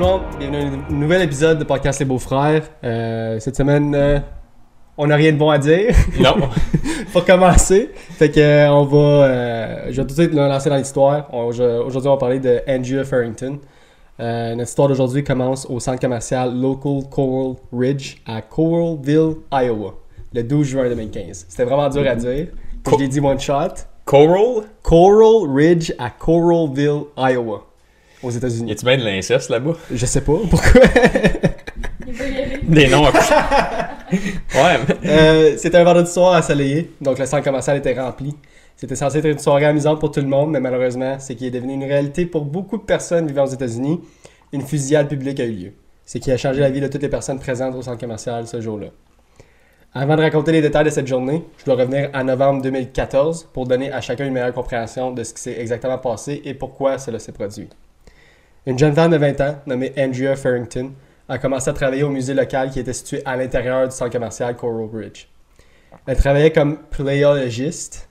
le monde, bienvenue à un nouvel épisode de Podcast Les Beaux-Frères. Euh, cette semaine, euh, on n'a rien de bon à dire. Non. Pour commencer, fait que euh, on va, euh, je vais tout de suite lancer dans l'histoire. Aujourd'hui, on va parler de Andrea Farrington. Notre histoire d'aujourd'hui commence au centre commercial Local Coral Ridge à Coralville, Iowa, le 12 juin 2015. C'était vraiment dur à dire. Je l'ai dit one shot. Coral? Coral Ridge à Coralville, Iowa, aux Y États-Unis. a-tu bien de l'inceste là-bas? Je sais pas pourquoi? Il peut y aller. Des noms à Ouais, mais... Euh, c'était un vendredi soir ensoleillé, donc le centre commercial était rempli. C'était censé être une soirée amusante pour tout le monde, mais malheureusement, c'est qui est devenu une réalité pour beaucoup de personnes vivant aux États-Unis. Une fusillade publique a eu lieu. C'est qui a changé la vie de toutes les personnes présentes au centre commercial ce jour-là. Avant de raconter les détails de cette journée, je dois revenir à novembre 2014 pour donner à chacun une meilleure compréhension de ce qui s'est exactement passé et pourquoi cela s'est produit. Une jeune femme de 20 ans, nommée Andrea Farrington, a commencé à travailler au musée local qui était situé à l'intérieur du centre commercial Coral Bridge. Elle travaillait comme playologiste.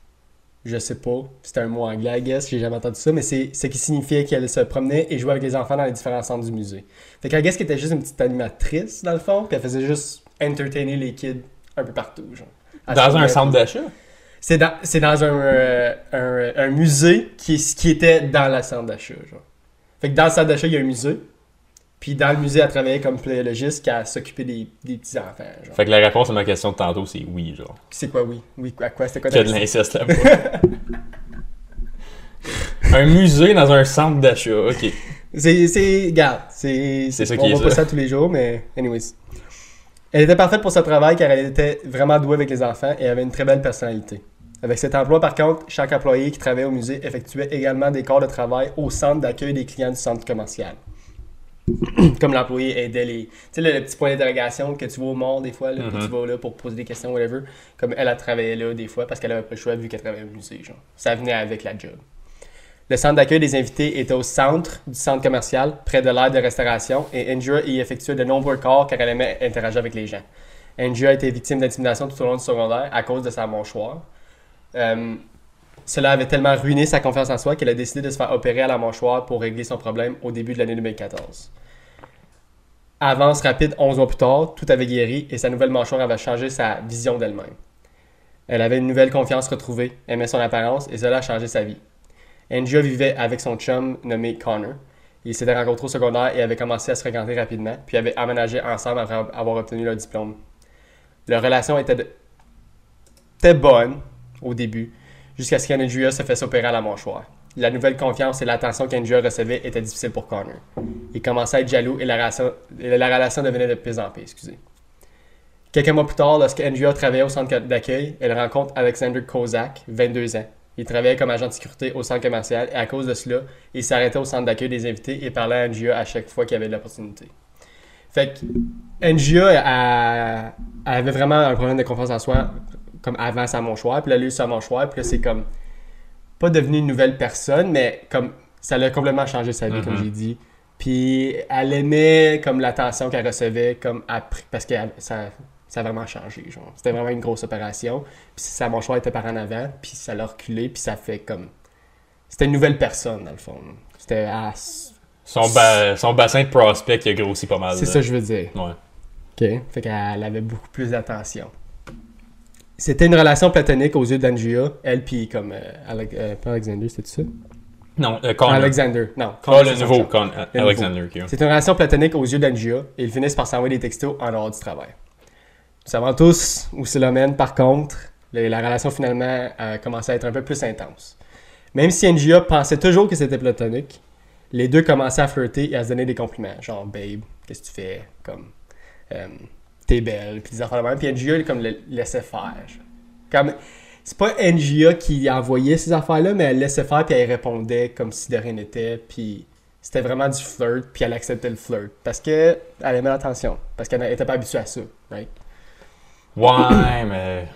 Je sais pas, c'était un mot anglais, I guess, j'ai jamais entendu ça, mais c'est ce qui signifiait qu'elle se promenait et jouait avec les enfants dans les différents centres du musée. Fait qu'elle guess qu'elle était juste une petite animatrice, dans le fond, puis elle faisait juste entertainer les kids un peu partout, genre. Elle Dans un centre d'achat? C'est dans, c'est dans un, euh, un, un musée qui, qui était dans le centre d'achat, genre. Fait que dans le centre d'achat, il y a un musée. Puis dans le musée, elle travaillait comme playologiste qui a s'occupé des, des petits-enfants, genre. Fait que la réponse à ma question de tantôt, c'est oui, genre. C'est quoi, oui? Oui, à quoi? C'était quoi Qu'il y a de l'inceste là-bas. un musée dans un centre d'achat, ok. C'est, c'est, regarde, c'est, C'est ça on qui est voit pas ça. ça tous les jours, mais anyways. Elle était parfaite pour ce travail car elle était vraiment douée avec les enfants et avait une très belle personnalité. Avec cet emploi, par contre, chaque employé qui travaillait au musée effectuait également des corps de travail au centre d'accueil des clients du centre commercial. Comme l'employé aidait les. Tu sais, le, le petit point d'interrogation que tu vois au monde des fois, là, que tu vas là pour poser des questions, whatever. Comme elle, elle travaillait là des fois parce qu'elle avait pas le choix vu qu'elle travaillait au musée, genre. Ça venait avec la job. Le centre d'accueil des invités était au centre du centre commercial, près de l'aire de restauration, et Andrea y effectuait de nombreux corps car elle aimait interagir avec les gens. Andrea a été victime d'intimidation tout au long du secondaire à cause de sa mâchoire. Euh, cela avait tellement ruiné sa confiance en soi qu'elle a décidé de se faire opérer à la mâchoire pour régler son problème au début de l'année 2014. Avance rapide 11 mois plus tard, tout avait guéri et sa nouvelle mâchoire avait changé sa vision d'elle-même. Elle avait une nouvelle confiance retrouvée, aimait son apparence et cela a changé sa vie. Andrea vivait avec son chum nommé Connor. Ils s'étaient rencontrés au secondaire et avaient commencé à se fréquenter rapidement, puis avaient aménagé ensemble après avoir obtenu leur diplôme. Leur relation était, était bonne au début, jusqu'à ce qu'Andrea se fasse opérer à la mâchoire. La nouvelle confiance et l'attention qu'Andrea recevait étaient difficiles pour Connor. Il commençait à être jaloux et la relation, devenait de pire en pire. Excusez. Quelques mois plus tard, lorsque Andrea travaillait au centre d'accueil, elle rencontre Alexander Kozak, 22 ans. Il travaillait comme agent de sécurité au centre commercial et à cause de cela, il s'arrêtait au centre d'accueil des invités et parlait à Andrea à chaque fois qu'il avait l'opportunité. Fait que Andrea elle- elle avait vraiment un problème de confiance en soi comme avant sa mâchoire, puis là, elle a eu sa mâchoire, puis là, c'est comme pas devenu une nouvelle personne, mais comme ça l'a complètement changé sa vie, comme Mhm. j'ai dit. Puis elle aimait comme l'attention qu'elle recevait comme après, parce que ça, ça a vraiment changé. genre. C'était vraiment une grosse opération. Puis sa mâchoire était par en avant, puis ça l'a reculé, puis ça fait comme. C'était une nouvelle personne, dans le fond. C'était. c'est Son, ba- son bassin de prospect qui a grossi pas mal. là. ça que je veux dire. Ouais. OK. Fait qu'elle avait beaucoup plus d'attention. C'était une relation platonique aux yeux d'Andrea, elle puis comme euh, Alec- euh, pas Alexander, c'était ça? Non, euh, Connor. Alexander, non. Oh, Connor, le nouveau. Con- Le Alexander. C'est une relation platonique aux yeux d'Andrea et ils finissent par s'envoyer des textos en dehors du travail. Nous savons tous où cela mène, par contre, le- la relation finalement a commencé à être un peu plus intense. Même si Andrea pensait toujours que c'était platonique, les deux commençaient à flirter et à se donner des compliments, genre babe, qu'est-ce que tu fais, comme euh, t'es belle, puis des affaires de même. Puis Andrea comme le laissait faire. genre. Comme c'est pas NGA qui envoyait ces affaires-là, mais elle laissait faire puis elle répondait comme si de rien n'était. Puis c'était vraiment du flirt, puis elle acceptait le flirt. Parce que elle aimait l'attention. Parce qu'elle n'était pas habituée à ça, right? Ouais, mais.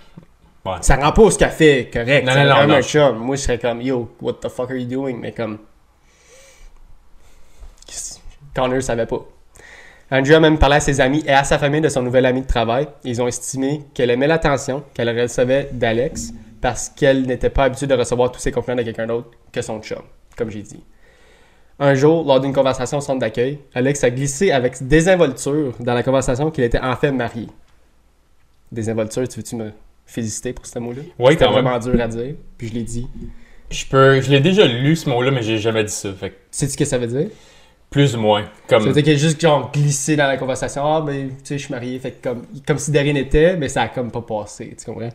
Ouais. Ça rend pas ce qu'elle fait correct. Non, non, non, non. un chum. Moi, je serais comme, yo, what the fuck are you doing? Mais comme. Connor savait pas. Andrea a même parlé à ses amis et à sa famille de son nouvel ami de travail. Ils ont estimé qu'elle aimait l'attention qu'elle recevait d'Alex parce qu'elle n'était pas habituée de recevoir tous ces compliments de quelqu'un d'autre que son chum, comme j'ai dit. Un jour, lors d'une conversation au centre d'accueil, Alex a glissé avec désinvolture dans la conversation qu'il était en fait marié. Désinvolture, tu veux-tu me féliciter pour ce mot-là? C'était quand même. vraiment dur à dire, puis je l'ai dit. Je peux, je l'ai déjà lu ce mot-là, mais j'ai jamais dit ça. Fait Sais-tu ce que ça veut dire? Plus ou moins. Comme, dire qu'il a juste genre glissé dans la conversation. Ah, ben, tu sais, je suis marié. Fait comme, comme si de rien n'était, mais ça a comme pas passé. Tu comprends?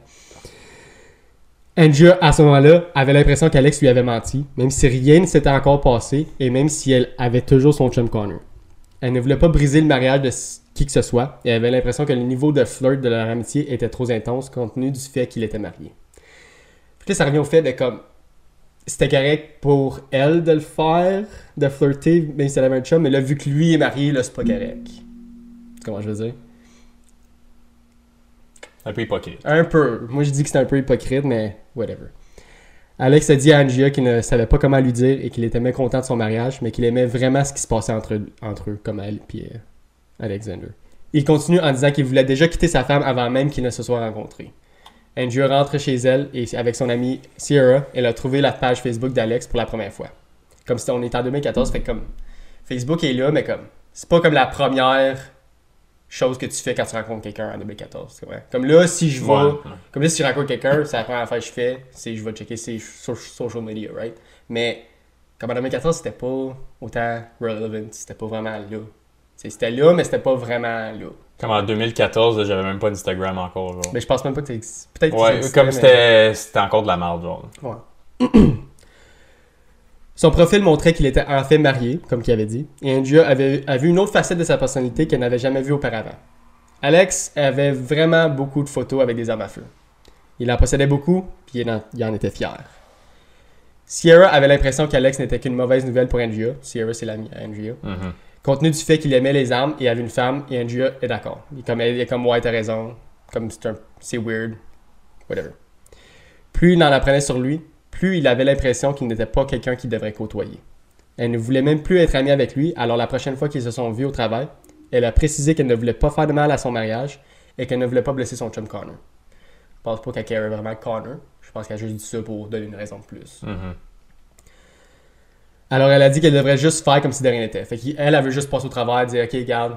Andrea, à ce moment-là, avait l'impression qu'Alex lui avait menti, même si rien ne s'était encore passé et même si elle avait toujours son chum Connor. Elle ne voulait pas briser le mariage de qui que ce soit et avait l'impression que le niveau de flirt de leur amitié était trop intense compte tenu du fait qu'il était marié. Puis là, ça revient au fait de comme. C'était correct pour elle de le faire, de flirter, même si elle avait un chum, mais là, vu que lui est marié, là, c'est pas correct. Comment je veux dire? un peu hypocrite. Un peu. Moi, je dis que c'est un peu hypocrite, mais whatever. Alex a dit à Angia qu'il ne savait pas comment lui dire et qu'il était mécontent de son mariage, mais qu'il aimait vraiment ce qui se passait entre, entre eux, comme elle et Alexander. Il continue en disant qu'il voulait déjà quitter sa femme avant même qu'ils ne se soient rencontrés. Angia rentre chez elle et avec son amie Sierra, elle a trouvé la page Facebook d'Alex pour la première fois. Comme si on était en 2014, fait comme Facebook est là, mais comme c'est pas comme la première chose que tu fais quand tu rencontres quelqu'un en 2014. c'est vrai. Comme là, si je vais Ouais. comme là, si je rencontre quelqu'un, c'est la première affaire que je fais, c'est je vais checker ses so- social media, right? Mais comme en 2014, c'était pas autant relevant, c'était pas vraiment là. C'était là, mais c'était pas vraiment là. Comme en 2014, là, j'avais même pas d'Instagram encore. Genre. Mais je pense même pas que t'es. Peut-être que Ouais, comme c'était encore de la merde, genre. Ouais. Son profil montrait qu'il était en fait marié, comme qu'il avait dit, et Andrea avait, a vu une autre facette de sa personnalité qu'elle n'avait jamais vue auparavant. Alex avait vraiment beaucoup de photos avec des armes à feu. Il en possédait beaucoup, puis il en, il en était fier. Sierra avait l'impression qu'Alex n'était qu'une mauvaise nouvelle pour Andrea. Sierra, c'est l'ami Andrea. Mhm. Compte tenu du fait qu'il aimait les armes et avait une femme, et Andrea est d'accord. Il comme, elle est comme, ouais, t'as raison. Comme c'est weird. Whatever. Plus il en apprenait sur lui, plus il avait l'impression qu'il n'était pas quelqu'un qu'il devrait côtoyer. Elle ne voulait même plus être amie avec lui, alors la prochaine fois qu'ils se sont vus au travail, elle a précisé qu'elle ne voulait pas faire de mal à son mariage et qu'elle ne voulait pas blesser son chum Connor. Je pense pas qu'elle carait vraiment Connor. Je pense qu'elle a juste dit ça pour donner une raison de plus. Mhm. Alors elle a dit qu'elle devrait juste faire comme si de rien n'était. Fait elle veut juste passer au travers, dire ok, regarde,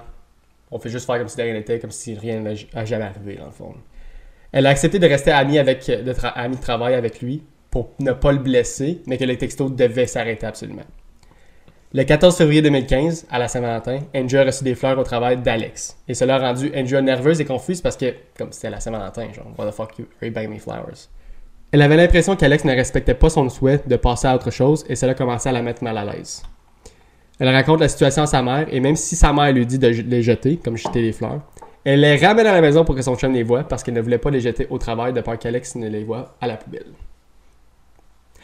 on fait juste faire comme si de rien n'était, comme si rien n'a jamais arrivé dans le fond. Elle a accepté de rester amie, avec, de, amie de travail avec lui pour ne pas le blesser, mais que les textos devaient s'arrêter absolument. Le 14 février 2015, à la Saint-Valentin, Andrew a reçu des fleurs au travail d'Alex. Et cela a rendu Andrew nerveuse et confuse parce que, comme c'était la Saint-Valentin, genre, what the fuck you, buying me flowers? Elle avait l'impression qu'Alex ne respectait pas son souhait de passer à autre chose et cela commençait à la mettre mal à l'aise. Elle raconte la situation à sa mère et même si sa mère lui dit de les jeter, comme jeter les fleurs, elle les ramène à la maison pour que son chum les voie parce qu'elle ne voulait pas les jeter au travail de peur qu'Alex ne les voie à la poubelle.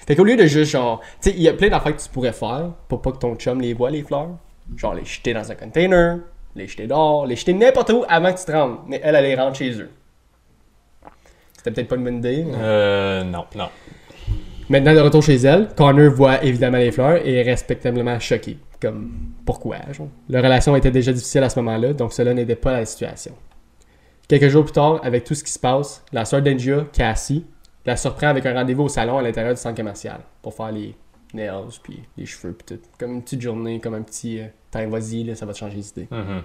Fait qu'au lieu de juste genre, tu sais, il y a plein d'affaires que tu pourrais faire pour pas que ton chum les voie les fleurs. Genre les jeter dans un container, les jeter dehors, les jeter n'importe où avant que tu te rendes. Mais elle, elle les rentre chez eux. C'était peut-être pas une bonne idée. Euh, non, non. Maintenant, de retour chez elle, Connor voit évidemment les fleurs et est respectablement choqué. Comme, pourquoi? Genre? Leur relation était déjà difficile à ce moment-là, donc cela n'aidait pas la situation. Quelques jours plus tard, avec tout ce qui se passe, la sœur d'Angia, Cassie, la surprend avec un rendez-vous au salon à l'intérieur du centre commercial pour faire les nails, puis les cheveux, puis tout. Comme une petite journée, comme un petit... euh, Tiens, vas-y, ça va te changer d'idée. Mhm.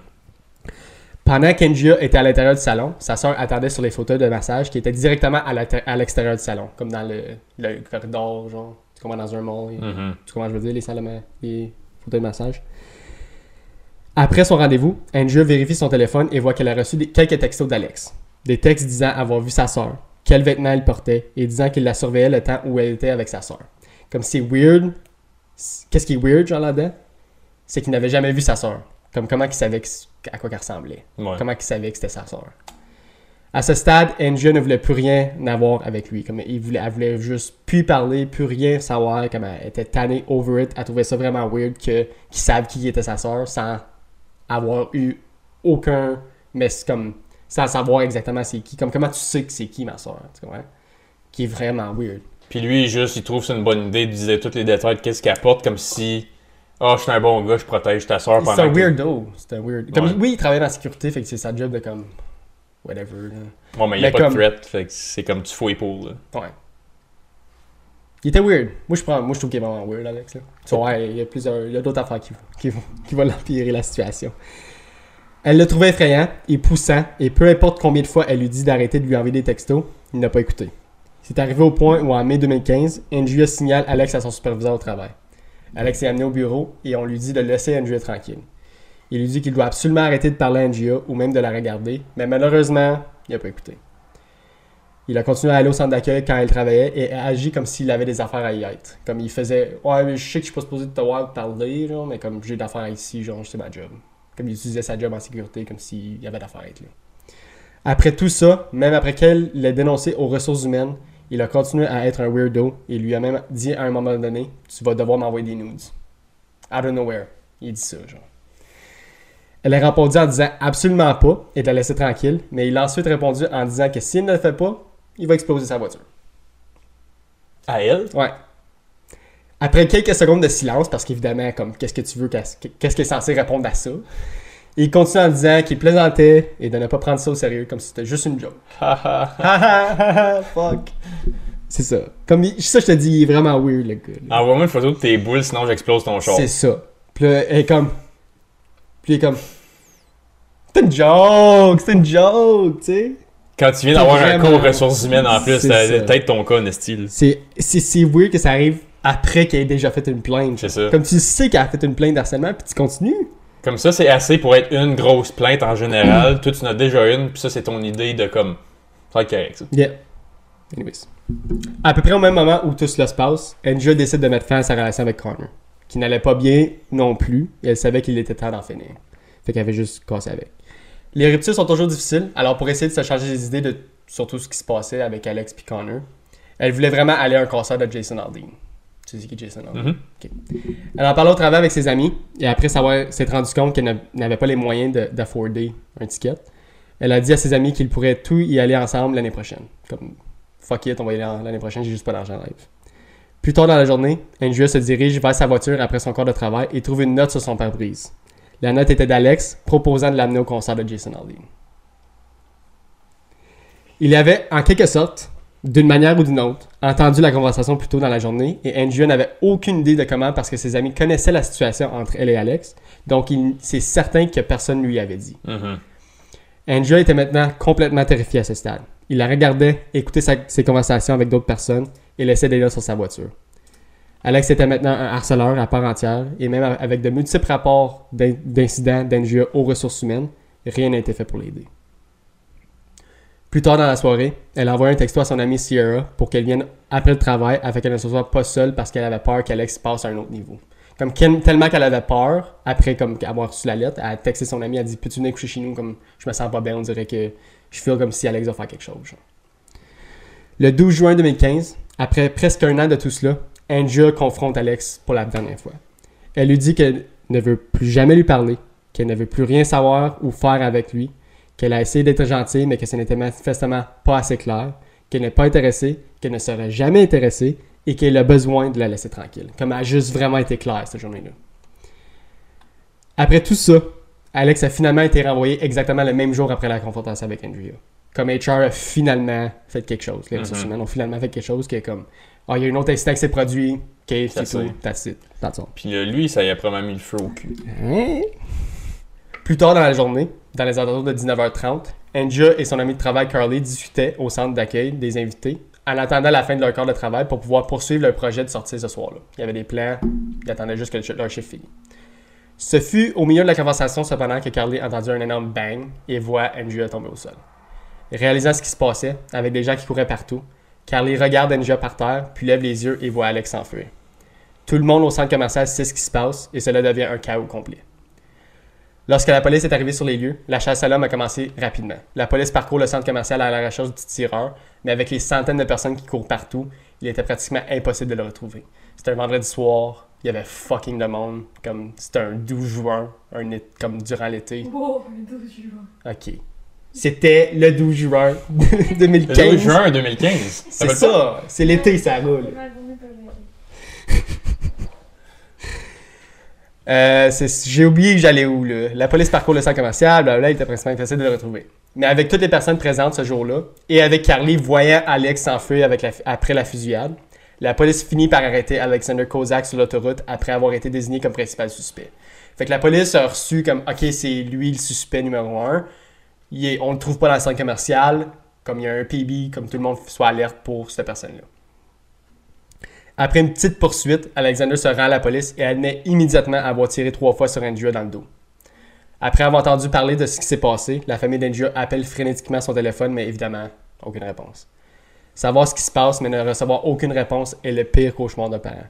Pendant qu'Engia était à l'intérieur du salon, sa sœur attendait sur les fauteuils de massage qui étaient directement à l'extérieur du salon, comme dans le, le corridor, genre, tu comprends, dans un mall. Mhm. Tu comprends, je veux dire, les ma- les fauteuils de massage. Après son rendez-vous, Andrea vérifie son téléphone et voit qu'elle a reçu des- quelques textos d'Alex. Des textes disant avoir vu sa sœur, quels vêtements elle portait et disant qu'il la surveillait le temps où elle était avec sa sœur. Comme c'est weird. Qu'est-ce qui est weird, genre là-dedans? C'est qu'il n'avait jamais vu sa sœur. Comme comment il savait que- à quoi qu'elle ressemblait. Ouais. Comment il savait que c'était sa sœur. À ce stade, Andrea ne voulait plus rien avoir avec lui. Comme il voulait, elle voulait juste plus parler, plus rien savoir. Comme elle était tannée, over it. Elle trouvait ça vraiment weird que, qu'ils savent qui était sa sœur sans avoir eu aucun. Mais comme. Sans savoir exactement c'est qui. Comme comment tu sais que c'est qui ma sœur. Tu comprends? Qui est vraiment weird. Puis lui, juste, il trouve que c'est une bonne idée de dire tous les détails de qu'est-ce qu'il apporte, comme si, ah, je suis un bon gars, je protège ta soeur pendant C'est un weirdo. C'est un weird. Comme, Ouais. Oui, il travaille dans la sécurité, fait que c'est sa job de comme. Whatever. là. Ouais, mais il n'y a pas comme- de threat, fait que c'est comme tu fouilles pour, là. Ouais. Il était weird. Moi, je, prends, moi, je trouve qu'il est vraiment weird, Alex. Là. Tu vois, il y a plusieurs, il y a d'autres affaires qui, qui, vont- qui vont l'empirer la situation. Elle le trouvait effrayant et poussant, et peu importe combien de fois elle lui dit d'arrêter de lui envoyer des textos, il n'a pas écouté. C'est arrivé au point où en mai 2015, Andrea signale Alex à son superviseur au travail. Alex est amené au bureau et on lui dit de laisser Andrea tranquille. Il lui dit qu'il doit absolument arrêter de parler à Andrea ou même de la regarder, mais malheureusement, il n'a pas écouté. Il a continué à aller au centre d'accueil quand elle travaillait et a agi comme s'il avait des affaires à y être. Comme il faisait Ouais, mais je sais que je suis pas supposé te voir parler, genre, mais comme j'ai d'affaires ici, genre, c'est ma job. Comme il utilisait sa job en sécurité, comme s'il y avait d'affaires à être là. Après tout ça, même après qu'elle l'ait dénoncé aux ressources humaines, il a continué à être un weirdo et lui a même dit à un moment donné Tu vas devoir m'envoyer des nudes. Out of nowhere. Il dit ça, genre. Elle a répondu en disant absolument pas et de la laisser tranquille, mais il a ensuite répondu en disant que s'il ne le fait pas, il va exploser sa voiture. À elle? Ouais. Après quelques secondes de silence, parce qu'évidemment, comme qu'est-ce que tu veux, qu'est-ce qu'est-ce qu'il est censé répondre à ça, il continue en disant qu'il plaisantait et de ne pas prendre ça au sérieux, comme si c'était juste une joke. Haha. Ha ha ha ha, fuck. C'est ça. Comme il- ça, je te dis, il est vraiment weird, le gars. là. Envoie-moi une photo de tes boules, sinon j'explose ton char. C'est ça. Puis là, elle est comme. Puis il est comme. C'est une joke, c'est une joke, tu sais. Quand tu viens d'avoir un Vraiment. cours ressources humaines en plus, C'est ça. peut-être ton cas, Nestil. C'est, c'est, c'est weird que ça arrive après qu'elle ait déjà fait une plainte. C'est ça. Comme tu sais qu'elle a fait une plainte d'harcèlement, puis tu continues. Comme ça, c'est assez pour être une grosse plainte en général. Toi, tu en as déjà une, puis ça, c'est ton idée de comme. Ça va être correct, ça. Yeah. Anyways. À peu près au même moment où tout cela se passe, Angel décide de mettre fin à sa relation avec Connor, qui n'allait pas bien non plus, et elle savait qu'il était temps d'en finir. Fait qu'elle avait juste cassé avec. Les ruptures sont toujours difficiles, alors pour essayer de se changer les idées de surtout ce qui se passait avec Alex et Connor, elle voulait vraiment aller à un concert de Jason Aldean. Tu sais qui est Jason Aldean? Mhm. Elle en parlait au travail avec ses amis et après s'être rendu compte qu'elle n'a- n'avait pas les moyens de- d'afforder un ticket, elle a dit à ses amis qu'ils pourraient tous y aller ensemble l'année prochaine. Comme fuck it, on va y aller l'année prochaine, j'ai juste pas d'argent live. Plus tard dans la journée, Andrea se dirige vers sa voiture après son corps de travail et trouve une note sur son pare-brise. La note était d'Alex proposant de l'amener au concert de Jason Aldean. Il avait, en quelque sorte, d'une manière ou d'une autre, entendu la conversation plus tôt dans la journée et Andrea n'avait aucune idée de comment parce que ses amis connaissaient la situation entre elle et Alex, donc c'est certain que personne ne lui avait dit. Andrea était maintenant complètement terrifié à ce stade. Il la regardait, écoutait sa- ses conversations avec d'autres personnes et laissait des notes sur sa voiture. Alex était maintenant un harceleur à part entière et même avec de multiples rapports d'in- d'incidents d'Andrea aux ressources humaines, rien n'a été fait pour l'aider. Plus tard dans la soirée, elle a envoyé un texto à son amie Sierra pour qu'elle vienne après le travail afin qu'elle ne se soit pas seule parce qu'elle avait peur qu'Alex passe à un autre niveau. Comme tellement qu'elle avait peur, après avoir reçu la lettre, elle a texté son amie, elle a dit Peux-tu venir coucher chez nous comme je me sens pas bien, on dirait que je feel comme si Alex va faire quelque chose. Le 12 juin 2015, après presque un an de tout cela, Andrea confronte Alex pour la dernière fois. Elle lui dit qu'elle ne veut plus jamais lui parler, qu'elle ne veut plus rien savoir ou faire avec lui, qu'elle a essayé d'être gentille, mais que ce n'était manifestement pas assez clair, qu'elle n'est pas intéressée, qu'elle ne serait jamais intéressée et qu'elle a besoin de la laisser tranquille. Comme elle a juste vraiment été claire cette journée-là. Après tout ça, Alex a finalement été renvoyé exactement le même jour après la confrontation avec Andrea. Comme HR a finalement fait quelque chose. Les ressources Mhm. humaines ont finalement fait quelque chose qui est comme Ah, il y a une autre incident qui s'est produit, ok, c'est tout, c'est- that's it. That's all. Puis euh, lui, ça y a probablement mis le feu au cul. Hein? Plus tard dans la journée, dans les alentours de 19h30, Andrea et son ami de travail Carly discutaient au centre d'accueil des invités en attendant la fin de leur corps de travail pour pouvoir poursuivre leur projet de sortir ce soir-là. Il y avait des plans, ils attendaient juste que le- leur chiffre finisse. Ce fut au milieu de la conversation cependant que Carly entendit un énorme bang et voit Andrea tomber au sol. Réalisant ce qui se passait, avec des gens qui couraient partout, Carly regarde Andrea par terre, puis lève les yeux et voit Alex s'enfuir. Tout le monde au centre commercial sait ce qui se passe et cela devient un chaos complet. Lorsque la police est arrivée sur les lieux, la chasse à l'homme a commencé rapidement. La police parcourt le centre commercial à la recherche du tireur, mais avec les centaines de personnes qui courent partout, il était pratiquement impossible de le retrouver. C'était un vendredi soir, il y avait fucking de monde, comme c'était un 12 juin, un comme durant l'été. Wow, le 12 juin. Ok. C'était le 12 juin Le 2015. 12 juin 2015. C'est ça, c'est l'été, ça roule. Ma journée pas gérer. Euh, J'ai oublié que j'allais où, là. La police parcourt le centre commercial, blablabla, il était principalement facile de le retrouver. Mais avec toutes les personnes présentes ce jour-là, et avec Carly voyant Alex s'enfuir après la fusillade, La police finit par arrêter Alexander Kozak sur l'autoroute après avoir été désigné comme principal suspect. Fait que la police a reçu comme OK, c'est lui le suspect numéro un. Il est- on le trouve pas dans le centre commercial. Comme il y a un PB, comme tout le monde soit alerte pour cette personne-là. Après une petite poursuite, Alexander se rend à la police et admet immédiatement avoir tiré trois fois sur Andrea dans le dos. Après avoir entendu parler de ce qui s'est passé, la famille d'Andrea appelle frénétiquement son téléphone, mais évidemment, aucune réponse. Savoir ce qui se passe, mais ne recevoir aucune réponse est le pire cauchemar d'un parent.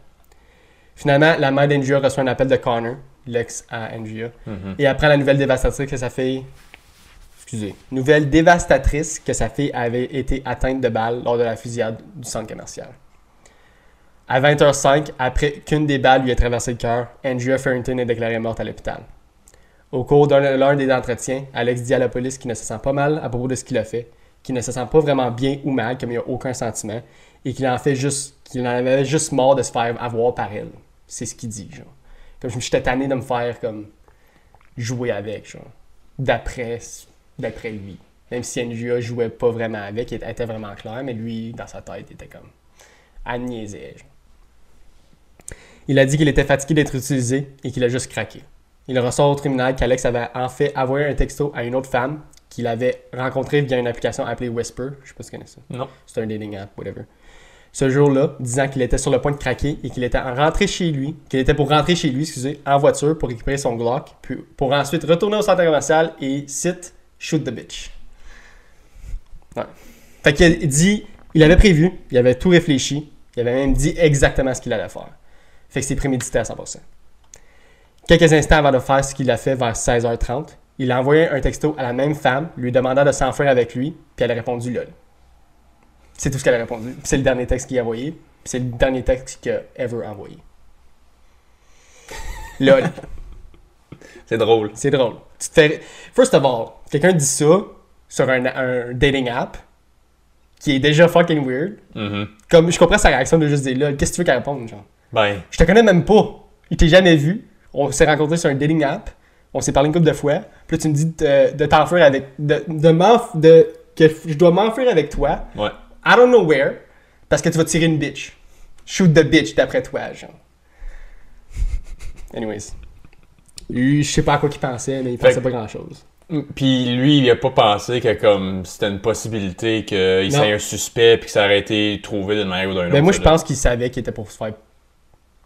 Finalement, la mère d'Andrea reçoit un appel de Connor, l'ex à Andrea, Mhm. et apprend la nouvelle dévastatrice que sa fille. Excusez. Nouvelle dévastatrice que sa fille avait été atteinte de balles lors de la fusillade du centre commercial. À 20h05, après qu'une des balles lui ait traversé le cœur, Andrea Farrington est déclarée morte à l'hôpital. Au cours d'un des entretiens, Alex dit à la police qu'il ne se sent pas mal à propos de ce qu'il a fait, qu'il ne se sent pas vraiment bien ou mal, comme il n'y a aucun sentiment, et qu'il en fait juste, qu'il en avait juste mort de se faire avoir par elle. C'est ce qu'il dit, genre. Comme je j'étais tanné de me faire comme jouer avec, genre. D'après, lui. Même si Andrea jouait pas vraiment avec, elle était vraiment claire, mais lui, dans sa tête, il était comme. Elle niaisait, genre. Il a dit qu'il était fatigué d'être utilisé et qu'il a juste craqué. Il ressort au tribunal qu'Alex avait en fait envoyé un texto à une autre femme qu'il avait rencontrée via une application appelée Whisper. Je sais pas si tu connais ça. Non. C'est un dating app, whatever. Ce jour-là, disant qu'il était sur le point de craquer et qu'il était en rentré chez lui, qu'il était pour rentrer chez lui, excusez, en voiture pour récupérer son Glock, puis pour ensuite retourner au centre commercial et, cite, shoot the bitch. Ouais. Fait qu'il dit, il avait prévu, il avait tout réfléchi, il avait même dit exactement ce qu'il allait faire. Fait que c'est prémédité à 100%. Quelques instants avant de faire ce qu'il a fait vers 16h30, il a envoyé un texto à la même femme, lui demandant de s'enfuir avec lui, puis elle a répondu LOL. C'est tout ce qu'elle a répondu. C'est le dernier texte qu'il a envoyé, c'est le dernier texte qu'il a ever envoyé. LOL. C'est drôle. C'est drôle. Tu te fais... First of all, quelqu'un dit ça sur un, un dating app qui est déjà fucking weird. Mhm. Comme je comprends sa réaction de juste dire là, qu'est-ce que tu veux qu'elle réponde, genre? Ben, Je te connais même pas. Il t'a jamais vu. On s'est rencontrés sur un dating app. On s'est parlé une couple de fois. Puis là, tu me dis de, de t'enfuir avec. De, de m'enf- de, que je dois m'enfuir avec toi. ouais. I don't know where. Parce que tu vas tirer une bitch. Shoot the bitch d'après toi, genre. Anyways. Lui, je sais pas à quoi qu'il pensait, mais il Fait pensait pas grand chose. Puis lui, il a pas pensé que comme c'était une possibilité qu'il soit un suspect puis que ça aurait été trouvé d'une manière ou d'une autre. Mais Ben, moi, je pense qu'il savait qu'il était pour se faire.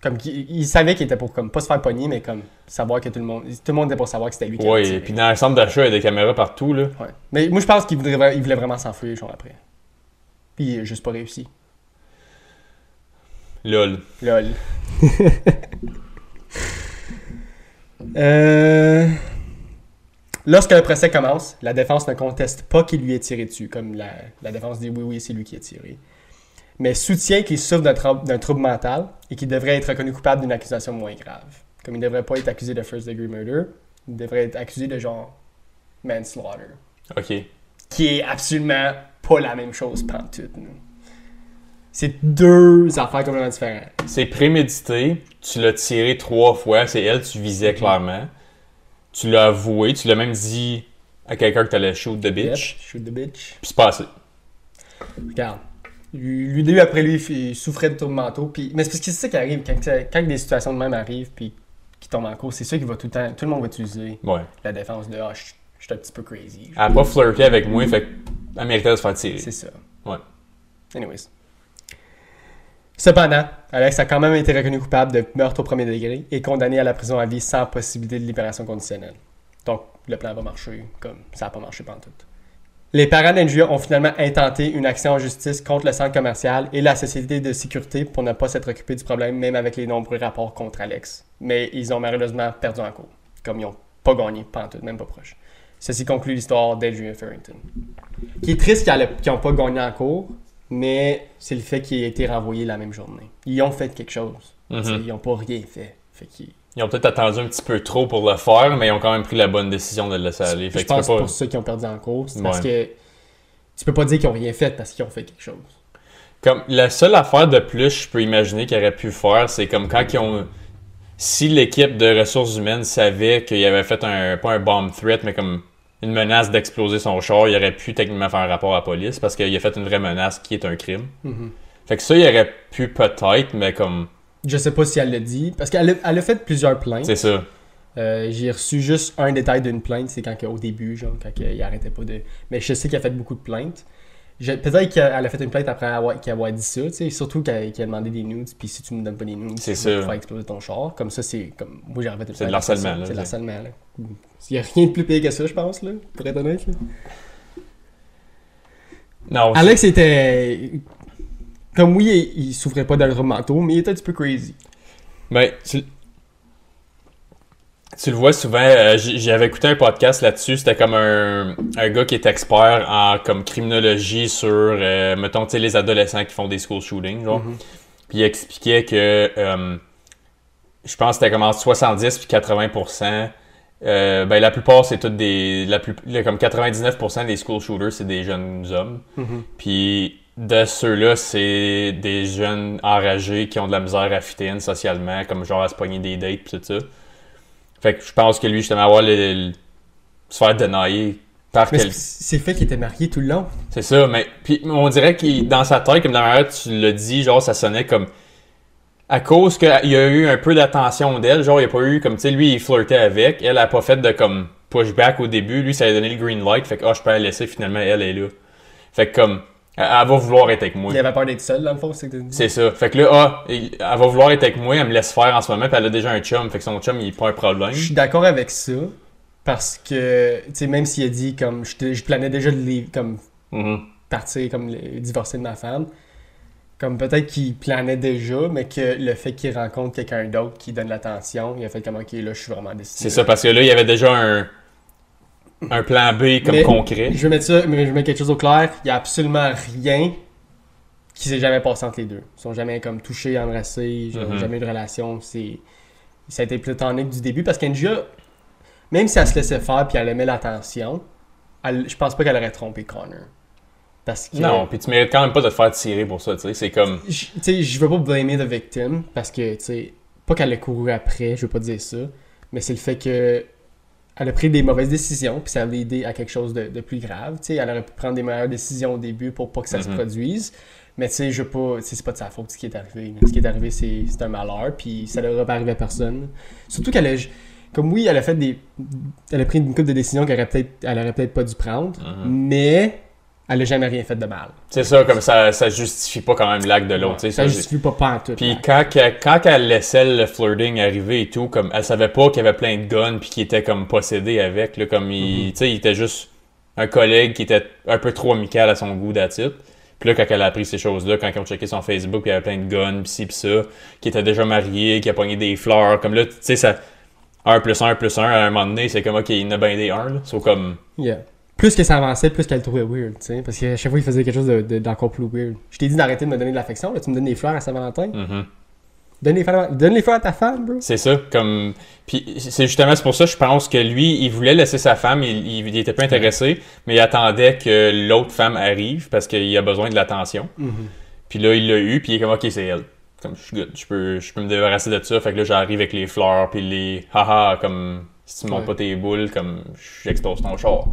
Comme qu'il il savait qu'il était pour comme pas se faire pogner, mais comme savoir que tout le monde. Tout le monde était pour savoir que c'était lui qui Ouais, tiré. puis dans le centre d'achat, il y a des caméras partout, là. Ouais. Mais moi, je pense qu'il voudrait, il voulait vraiment s'enfuir, genre après. Puis il a juste pas réussi. Lol. Lol. Euh, Lorsque le procès commence, la défense ne conteste pas qu'il lui ait tiré dessus, comme la, la défense dit oui, oui, c'est lui qui a tiré. Mais soutient qu'il souffre d'un trou- d'un trouble mental et qu'il devrait être reconnu coupable d'une accusation moins grave. Comme il ne devrait pas être accusé de first degree murder, il devrait être accusé de genre manslaughter. Ok. qui est absolument pas la même chose pantoute. C'est deux affaires complètement différentes. C'est prémédité. Tu l'as tiré trois fois. C'est elle, tu visais clairement. Tu l'as avoué. Tu l'as même dit à quelqu'un que t'allais shoot the bitch. Yep, shoot the bitch. Puis c'est passé. Regarde. Lui, après lui, il souffrait de troubles mentaux. Puis... Mais c'est parce que c'est ça qui arrive. Quand, quand des situations de même arrivent puis qui tombent en cause, c'est ça qui va tout le temps. Tout le monde va utiliser Ouais. la défense de Ah, je je suis un petit peu crazy. Elle a pas flirté avec moi, fait qu'elle méritait de se faire tirer. C'est ça. Ouais. Anyways. Cependant, Alex a quand même été reconnu coupable de meurtre au premier degré et condamné à la prison à vie sans possibilité de libération conditionnelle. Donc, le plan va marcher comme ça n'a pas marché pendant tout. Les parents d'Andrea ont finalement intenté une action en justice contre le centre commercial et la société de sécurité pour ne pas s'être occupé du problème, même avec les nombreux rapports contre Alex. Mais ils ont malheureusement perdu en cours, comme ils n'ont pas gagné pendant tout, même pas proche. Ceci conclut l'histoire d'Adrian Farrington. Qui est triste qu'ils n'ont pas gagné en cours, mais c'est le fait qu'il ait été renvoyé la même journée. Ils ont fait quelque chose. Mhm. T'sais, Ils n'ont pas rien fait. Fait qu'ils- Ils ont peut-être attendu un petit peu trop pour le faire, mais ils ont quand même pris la bonne décision de le laisser aller. Fait Je que pense pas... pour ceux qui ont perdu en cours, c'est parce que tu peux pas dire qu'ils n'ont rien fait parce qu'ils ont fait quelque chose. Comme la seule affaire de plus je peux imaginer qu'ils auraient pu faire, c'est comme quand ils ont. Si l'équipe de ressources humaines savait qu'il avait fait un. pas un bomb threat, mais comme une menace d'exploser son char, il aurait pu techniquement faire un rapport à la police parce qu'il a fait une vraie menace qui est un crime. Mhm. Fait que ça, il aurait pu peut-être, mais comme. Je sais pas si elle l'a dit, parce qu'elle a, elle a fait plusieurs plaintes. C'est ça. Euh, j'ai reçu juste un détail d'une plainte, c'est quand au début, genre, quand il arrêtait pas de. Mais je sais qu'elle a fait beaucoup de plaintes. Je- Peut-être qu'elle a fait une plainte après avoir, qu'elle avoir dit ça, tu sais, surtout qu'elle qu'elle a demandé des nudes, puis si tu me donnes pas des nudes, C'est ça. te faire exploser ton char. Comme ça, c'est comme. Moi, j'aurais fait une C'est de l'harcèlement, là, C'est de l'harcèlement, là. Il y a rien de plus pire que ça, je pense, là, pour être honnête. là. Non, Alex était. Comme oui, il, il souffrait pas d'alcool mentaux, mais il était un petit peu crazy. Ben, tu, tu le vois souvent, euh, j'avais écouté un podcast là-dessus, c'était comme un, un gars qui est expert en comme criminologie sur, euh, mettons, tu sais, les adolescents qui font des school shootings, genre. Mhm. Puis il expliquait que, euh, je pense que c'était comme entre 70 puis 80% euh, ben la plupart c'est toutes des, la plus, comme 99% des school shooters c'est des jeunes hommes. Mhm. Puis de ceux-là, c'est des jeunes enragés qui ont de la misère à in socialement, comme genre à se pogner des dates pis tout ça. Fait que je pense que lui, justement, avoir le, le- se faire dénailler par Mais quel... c'est fait qu'il était marié tout le long. C'est ça, mais puis on dirait qu'il dans sa tête, comme dans la manière tu l'as dit, genre ça sonnait comme à cause qu'il y a eu un peu d'attention d'elle, genre il n'y a pas eu comme tu sais lui il flirtait avec, elle a pas fait de comme pushback au début, lui ça a donné le green light, fait que ah je peux la laisser finalement elle est là. Fait que comme elle, va vouloir être avec moi. Il avait peur d'être seul, dans le fond, c'est que. C'est ça. Fait que là, ah, elle va vouloir être avec moi, elle me laisse faire en ce moment, puis elle a déjà un chum, fait que son chum il pas un problème. Je suis d'accord avec ça. Parce que, tu sais, même s'il a dit, comme, je, je planais déjà de les, comme, Mhm. partir, comme, le- divorcer de ma femme, comme peut-être qu'il planait déjà, mais que le fait qu'il rencontre quelqu'un d'autre qui donne l'attention, il a fait comme, ok, là, je suis vraiment décidé. C'est ça, parce que là, il y avait déjà un, un plan B comme Mais concret. Je vais mettre ça, mais je vais mettre quelque chose au clair. Il n'y a absolument rien qui s'est jamais passé entre les deux. Ils sont jamais comme touchés, embrassés, ils n'ont Mhm. jamais eu de relation. C'est... Ça a été platonique du début parce qu'Angia, même si elle se laissait faire puis elle aimait l'attention, je pense pas qu'elle aurait trompé Connor. Parce que. Non, puis tu mérites quand même pas de te faire tirer pour ça, tu sais. C'est comme. Je- Tu sais, je veux pas blâmer the victim parce que, tu sais, pas qu'elle a couru après, je veux pas dire ça, mais c'est le fait que elle a pris des mauvaises décisions puis ça l'a aidé à quelque chose de, de plus grave. Tu sais, elle aurait pu prendre des meilleures décisions au début pour pas que ça se Mhm. produise. Mais tu sais, je veux pas, c'est pas de sa faute ce qui est arrivé. Ce qui est arrivé, c'est un malheur puis ça ne devrait pas arriver à personne. Surtout qu'elle a, comme oui, elle a fait des, elle a pris une couple de décisions qu'elle aurait peut-être, elle aurait peut-être pas dû prendre, Mhm. mais elle a jamais rien fait de mal. C'est ça, comme ça, ça justifie pas quand même l'acte de l'autre, ça ça, justifie pas pas en tout. Puis là. quand, quand elle laissait le flirting arriver et tout, comme elle savait pas qu'il y avait plein de guns puis qu'il était comme possédé avec, là, comme il, sais, il était juste un collègue qui était un peu trop amical à son goût d'attitude. Puis là, quand elle a appris ces choses-là, quand ils ont checké son Facebook, il y avait plein de guns, pis ci, pis ça, qui était déjà marié, qui a pogné des fleurs, comme là, tu sais, ça... 1 plus 1 plus 1, à un moment donné, c'est comme, ok, il en a bien des 1, là. Comme... Yeah. Plus que ça avançait, plus qu'elle le trouvait weird, tu sais. Parce qu'à chaque fois, il faisait quelque chose de- de- d'encore plus weird. Je t'ai dit d'arrêter de me donner de l'affection, là. Tu me donnes des fleurs à Saint-Valentin. mhm. Donne, les fleurs, donne les fleurs à ta femme, bro. C'est ça, comme... Puis c'est justement, c'est pour ça, je pense que lui, il voulait laisser sa femme, il, il, il était pas intéressé, mais il attendait que l'autre femme arrive, parce qu'il a besoin de l'attention. Puis là, il l'a eu, puis il est comme, ok, c'est elle. Comme, je suis good, je peux, je peux me débarrasser de ça. Fait que là, j'arrive avec les fleurs, puis les haha, comme, si tu montes Ouais. pas tes boules, comme, j'explose ton char.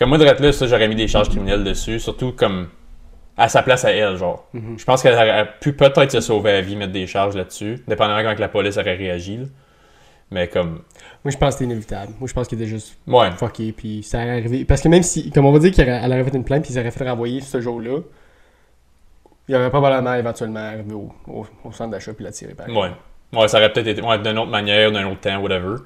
Comme moi, de là, ça, j'aurais mis des charges criminelles dessus, surtout comme, à sa place à elle, genre. Mhm. Je pense qu'elle aurait pu peut-être se sauver la vie, mettre des charges là-dessus, dépendamment quand la police aurait réagi, là. Mais comme, Moi, je pense que c'était inévitable. Moi, je pense qu'il était juste ouais, fucké, puis ça aurait arrivé. Parce que même si, comme on va dire qu'elle aurait, fait une plainte, puis ils auraient fait renvoyer ce jour-là, il aurait probablement éventuellement arrivé au, au, au centre d'achat, puis la tiré par ouais. Ouais, ça aurait peut-être été, ouais, d'une autre manière, d'un autre temps, whatever.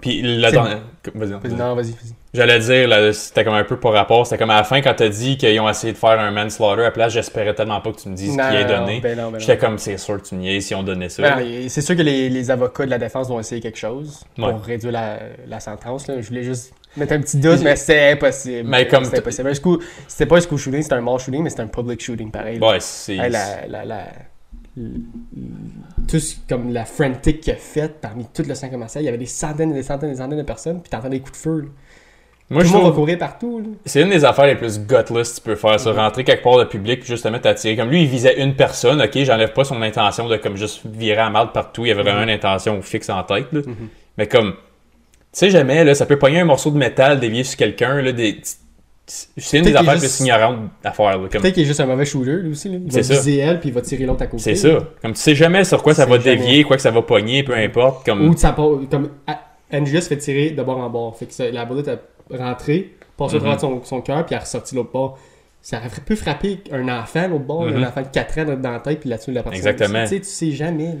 Puis la dernière. Vas-y. Non, vas-y, vas-y. J'allais dire, là, c'était comme un peu par rapport. C'était comme à la fin, quand t'as dit qu'ils ont essayé de faire un manslaughter, à la place, j'espérais tellement pas que tu me dises qui est donné. ben non, ben. J'étais comme, c'est sûr que tu niaises si on donnait ça. Ben c'est sûr que les, les avocats de la défense vont essayer quelque chose pour Ouais. réduire la, la sentence. Là. Je voulais juste mettre un petit doute, mais c'est impossible. Mais comme C'était impossible. Pas un school shooting, c'était un mall shooting, mais c'était un public shooting pareil. Ouais, c'est. Hey, la, la, la, tout ce- comme la frantic qu'il a fait parmi tout le centre commercial, il y avait des centaines et des centaines et des centaines de personnes, puis t'entends des coups de feu. là. Moi, Tout je va courir partout. C'est une des affaires les plus gutless que tu peux faire, ça. Mhm. Rentrer quelque part de public, puis juste te mettre à tirer. Comme lui, il visait une personne, ok, j'enlève pas son intention de comme juste virer à mal partout. Il y avait vraiment Mhm. une intention fixe en tête, là. Mhm. Mais comme, tu sais jamais, là, ça peut pogner un morceau de métal dévié sur quelqu'un, là, des, C'est une des affaires est plus juste- ignorantes à faire. comme- Peut-être qu'il est juste un mauvais shooter, lui aussi. Là. Il va ça. viser elle, puis il va tirer l'autre à côté. C'est ça. Comme tu sais jamais sur quoi ça va jamais. dévier, quoi que ça va pogner, peu importe. Comme... Ou ça comme A- Andrea se fait tirer de bord en bord. Fait que ça- la boulette a rentré, passé au Mhm. travers de son, son cœur, puis elle a ressorti l'autre bord. Ça aurait pu frapper un enfant l'autre bord, Mhm. un enfant de 4 ans dans la tête, puis tuer la personne. Exactement. Tu sais, tu sais jamais.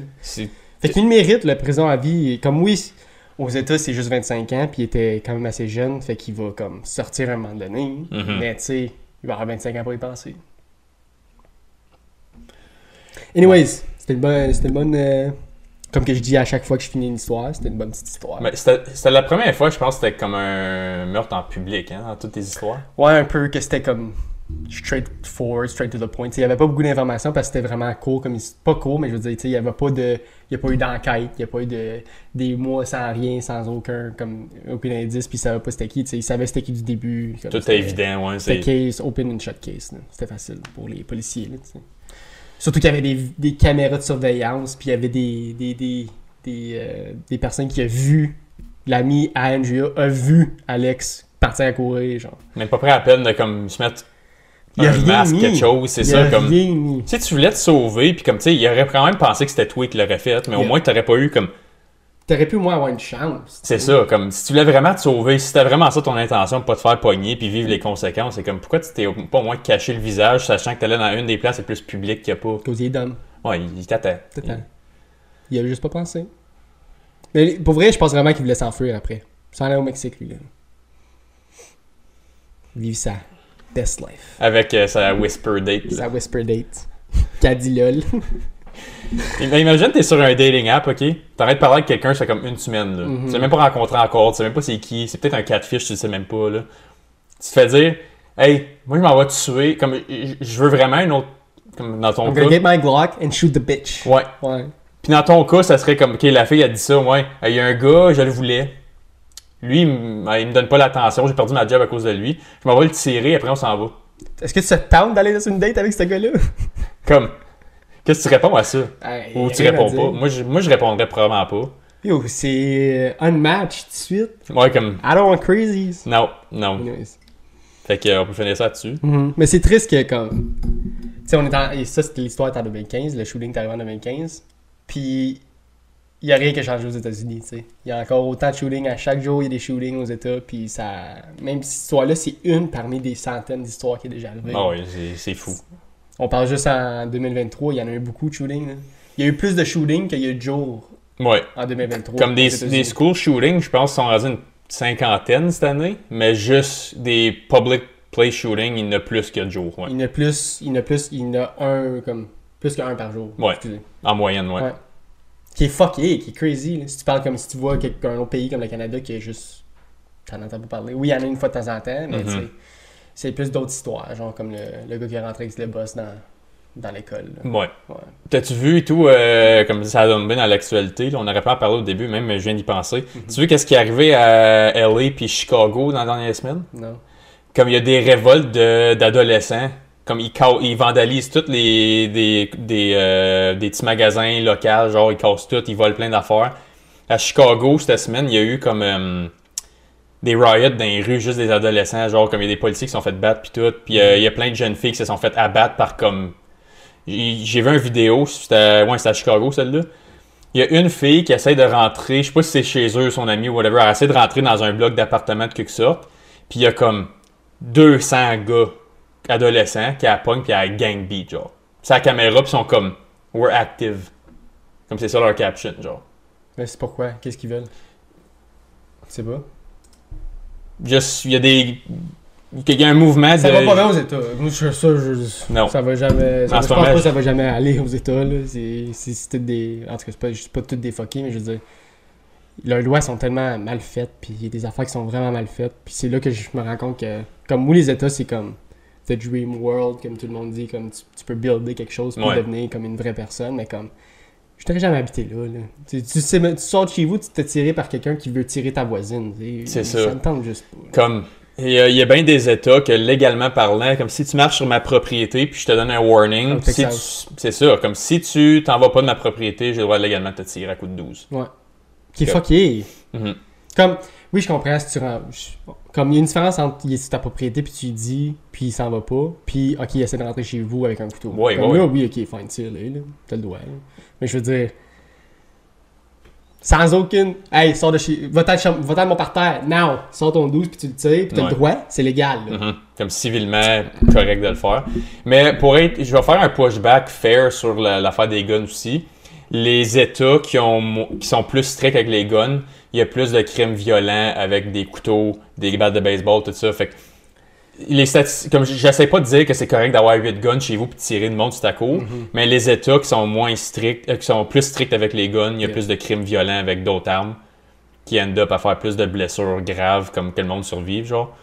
Fait qu'il mérite la prison à vie. Comme oui, aux États, c'est juste 25 ans, puis il était quand même assez jeune, fait qu'il va comme sortir à un moment donné. Mhm. Mais tu sais, il va avoir 25 ans pour y penser. Anyways, c'était une bonne. C'était une bonne euh, comme que je dis à chaque fois que je finis une histoire, c'était une bonne petite histoire. Mais c'était la première fois, je pense, que c'était comme un meurtre en public, hein, dans toutes tes histoires. Ouais, un peu que c'était comme straight forward, straight to the point. T'sais, Il n'y avait pas beaucoup d'informations parce que c'était vraiment court. Comme, pas court, mais je veux dire, il n'y avait pas de. Il a pas eu d'enquête, il n'y a pas eu de, des mois sans rien, sans aucun, comme, aucun indice, puis il savait pas c'était qui. Il savait c'était qui du début. comme Tout est évident, ouais. C'était case, open and shut case. C'était facile pour les policiers. Là, t'sais. Surtout qu'il y avait des, des caméras de surveillance, puis il y avait des, des, des, des, euh, des personnes qui ont vu l'ami à Andrea, a vu Alex partir à courir. Genre. Même pas prêt à peine de comme se mettre Il a un rien masque, mis. quelque chose, c'est ça. a Comme... rien mis. Tu sais, tu voulais te sauver, puis comme tu sais, il aurait quand même pensé que c'était toi qui l'aurais fait, mais au moins t'aurais pas eu comme. T'aurais pu au moins avoir une chance. C'est ça, comme si tu voulais vraiment te sauver, si c'était vraiment ça ton intention, pas te faire pogner puis vivre les conséquences, c'est comme pourquoi tu t'es pas au moins caché le visage, sachant que t'allais dans une des places les plus publiques qu'il y a pas? Cause il est dumb. Ouais, il il t'attend. Total. Il avait juste pas pensé. Mais pour vrai, je pense vraiment qu'il voulait s'enfuir après. S'en aller au Mexique, lui. Là. Vivre sa best life. Avec euh, sa whisper date. Sa whisper date. Qu'a dit lol. Im- Imagine, t'es sur un dating app, ok? T'arrêtes de parler avec quelqu'un, ça fait comme une semaine, là. Mhm. Tu sais même pas rencontré encore, tu sais même pas c'est qui, c'est peut-être un catfish, tu le sais même pas, là. Tu te fais dire, hey, moi je m'en vais te tuer, comme, je veux vraiment une autre, comme dans ton I'm cas. get my Glock and shoot the bitch. Ouais. Ouais. Puis dans ton cas, ça serait comme, ok, la fille a dit ça, ouais, il y a un gars, je le voulais. Lui, il me il me donne pas l'attention, j'ai perdu ma job à cause de lui. Je m'en vais le tirer, après on s'en va. Est-ce que tu te tentes d'aller dans une date avec ce gars-là? Comme, qu'est-ce que tu réponds à ça? Hey, Ou tu réponds pas? Moi je, moi, je répondrais probablement pas. Yo, c'est unmatched tout de suite. Ouais, comme, I don't want crazies. non, non. Anyways. Fait que, euh, on peut finir ça là-dessus. Mhm. Mais c'est triste que comme. Tu sais, on est en. Et ça, c'était l'histoire en 2015, le shooting est arrivé en 2015. Puis. Il n'y a rien qui a changé aux États-Unis, tu sais. Il y a encore autant de shootings. À chaque jour, il y a des shootings aux États. Puis ça. Même si cette histoire-là, c'est une parmi des centaines d'histoires qui est déjà arrivée. Ah oui, c'est- c'est fou. On parle juste en 2023, il y en a eu beaucoup de shootings. là. Il y a eu plus de shootings qu'il y a eu de jours Ouais. en 2023. Comme des, des school shootings, je pense qu'ils sont rendus une cinquantaine cette année, mais juste des public place shootings, il y en a plus que de jours, ouais. Il y en a plus, il y en a plus, il y en a un, comme, plus qu'un par jour. Ouais. Excusez. En moyenne, ouais. Ouais. Qui est fucké, qui est crazy. là. Si tu parles comme si tu vois quelqu'un- un autre pays comme le Canada qui est juste. T'en entends pas parler. Oui, il y en a une fois de temps en temps, mais Mhm. tu sais, c'est plus d'autres histoires. Genre comme le, le gars qui est rentré avec le boss dans, dans l'école. Ouais. Ouais. T'as-tu vu et tout, euh, comme ça donne bien dans l'actualité, on aurait pas en parler au début, même, mais je viens d'y penser. Mhm. Tu vu qu'est-ce qui est arrivé à LA puis Chicago dans les dernières semaines? Non. Comme il y a des révoltes de- d'adolescents, comme ils, ils vandalisent tous les des, des, euh, des petits magasins locaux, genre ils cassent tout, ils volent plein d'affaires. À Chicago, cette semaine, il y a eu comme euh, des riots dans les rues, juste des adolescents, genre comme il y a des policiers qui sont fait battre puis tout. Puis euh, il y a plein de jeunes filles qui se sont fait abattre par comme... J'ai vu une vidéo, c'était ouais, à Chicago celle-là. Il y a une fille qui essaie de rentrer, je sais pas si c'est chez eux, son ami ou whatever, elle essaie de rentrer dans un bloc d'appartement de quelque sorte. Puis il y a comme 200 gars adolescents qui la pognent puis elle gang beat, genre. C'est la caméra puis sont comme We're active. Comme c'est ça leur caption, genre. Mais c'est pourquoi? Qu'est-ce qu'ils veulent? Je sais pas. Juste, il y a des. Il y a un mouvement Ça de. va pas bien aux États. Moi, je ça, je. Non. Ça va jamais. Ça, je pense pas que je- ça va jamais aller aux États. Là. C'est, c'est, c'est toutes des. En tout cas, c'est pas, c'est pas toutes des fuckés, mais je veux dire. Leurs lois sont tellement mal faites, puis il y a des affaires qui sont vraiment mal faites. Puis c'est là que je me rends compte que. Comme moi, les États, c'est comme. The dream world, comme tout le monde dit. Comme tu, tu peux builder quelque chose pour Ouais. devenir comme une vraie personne, mais comme. Je t'aurais jamais habité là. là. Tu, tu sais, tu sors de chez vous, tu t'es tiré par quelqu'un qui veut tirer ta voisine. C'est ça. Ça me tente juste pas. là. Comme. Il y, a, il y a bien des États que légalement parlant, comme si tu marches sur ma propriété puis je te donne un warning, si c'est ça, comme si tu t'en vas pas de ma propriété, j'ai le droit légalement de te tirer à coup de 12. Qui est fucké. Mhm. Comme, oui, je comprends si tu rends. je- Comme il y a une différence entre il est sur ta propriété puis tu lui dis, puis il s'en va pas, puis ok, il essaie de rentrer chez vous avec un couteau. Ouais, Comme ouais, là, oui, ok, fine, tire, là, là, t'as le droit. là. Mais je veux dire, sans aucune. Hey, sors de chez. Va-t'en mon parterre, now! Sors ton 12 puis tu le tires, puis t'as Ouais. le droit, c'est légal. Mhm. Comme civilement correct de le faire. Mais pour être, je vais faire un pushback fair sur la- l'affaire des guns aussi. Les États qui, ont, qui sont plus stricts avec les guns, il y a plus de crimes violents avec des couteaux, des battes de baseball, tout ça. Fait que les statistiques, comme j'essaie pas de dire que c'est correct d'avoir 8 guns chez vous puis tirer de monde sur ta cour, mais les États qui sont moins stricts, euh, qui sont plus stricts avec les guns, il y a Yeah. plus de crimes violents avec d'autres armes qui end up à faire plus de blessures graves comme que le monde survive, genre.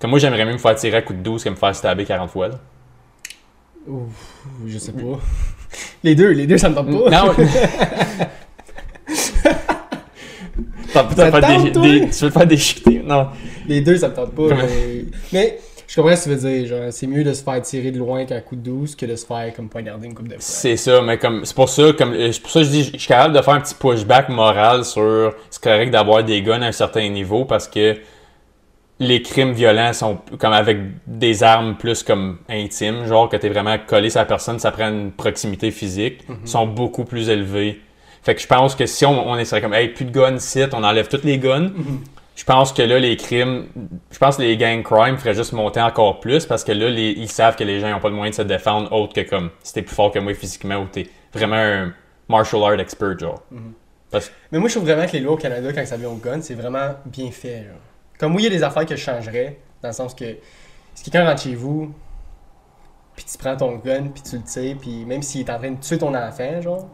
Comme moi, j'aimerais mieux me faire tirer à coup de 12 que me faire stabber 40 fois. là. Ouf, je sais pas. les deux, les deux, ça me tente pas. Non! Des, des- Tu veux te faire déchiqueter? Non. Les deux, ça me tente pas. Mais... mais comprends ce que tu veux dire. Genre, c'est mieux de se faire tirer de loin qu'un coup de 12 que de se faire comme poignarder une coupe de fois. C'est ça, mais comme c'est pour ça, comme euh, c'est pour ça que je dis, je suis capable de faire un petit pushback moral sur c'est correct d'avoir des guns à un certain niveau parce que les crimes violents sont comme avec des armes plus comme intimes, genre que t'es vraiment collé sur la personne, ça prend une proximité physique, sont beaucoup plus élevés. Fait que je pense que si on, on serait comme hey plus de guns sit, on enlève toutes les guns. Je pense que là, les crimes, je pense que les gang crime feraient juste monter encore plus parce que là, les- ils savent que les gens n'ont pas de moyen de se défendre autre que comme si t'es plus fort que moi physiquement ou t'es vraiment un martial art expert, genre. Parce Mais moi, je trouve vraiment que les lois au Canada, quand ça vient au gun, c'est vraiment bien fait. Comme oui, il y a des affaires que je changerais, dans le sens que si quelqu'un rentre chez vous, puis tu prends ton gun, puis tu le tires, puis même s'il est en train de tuer ton enfant, genre,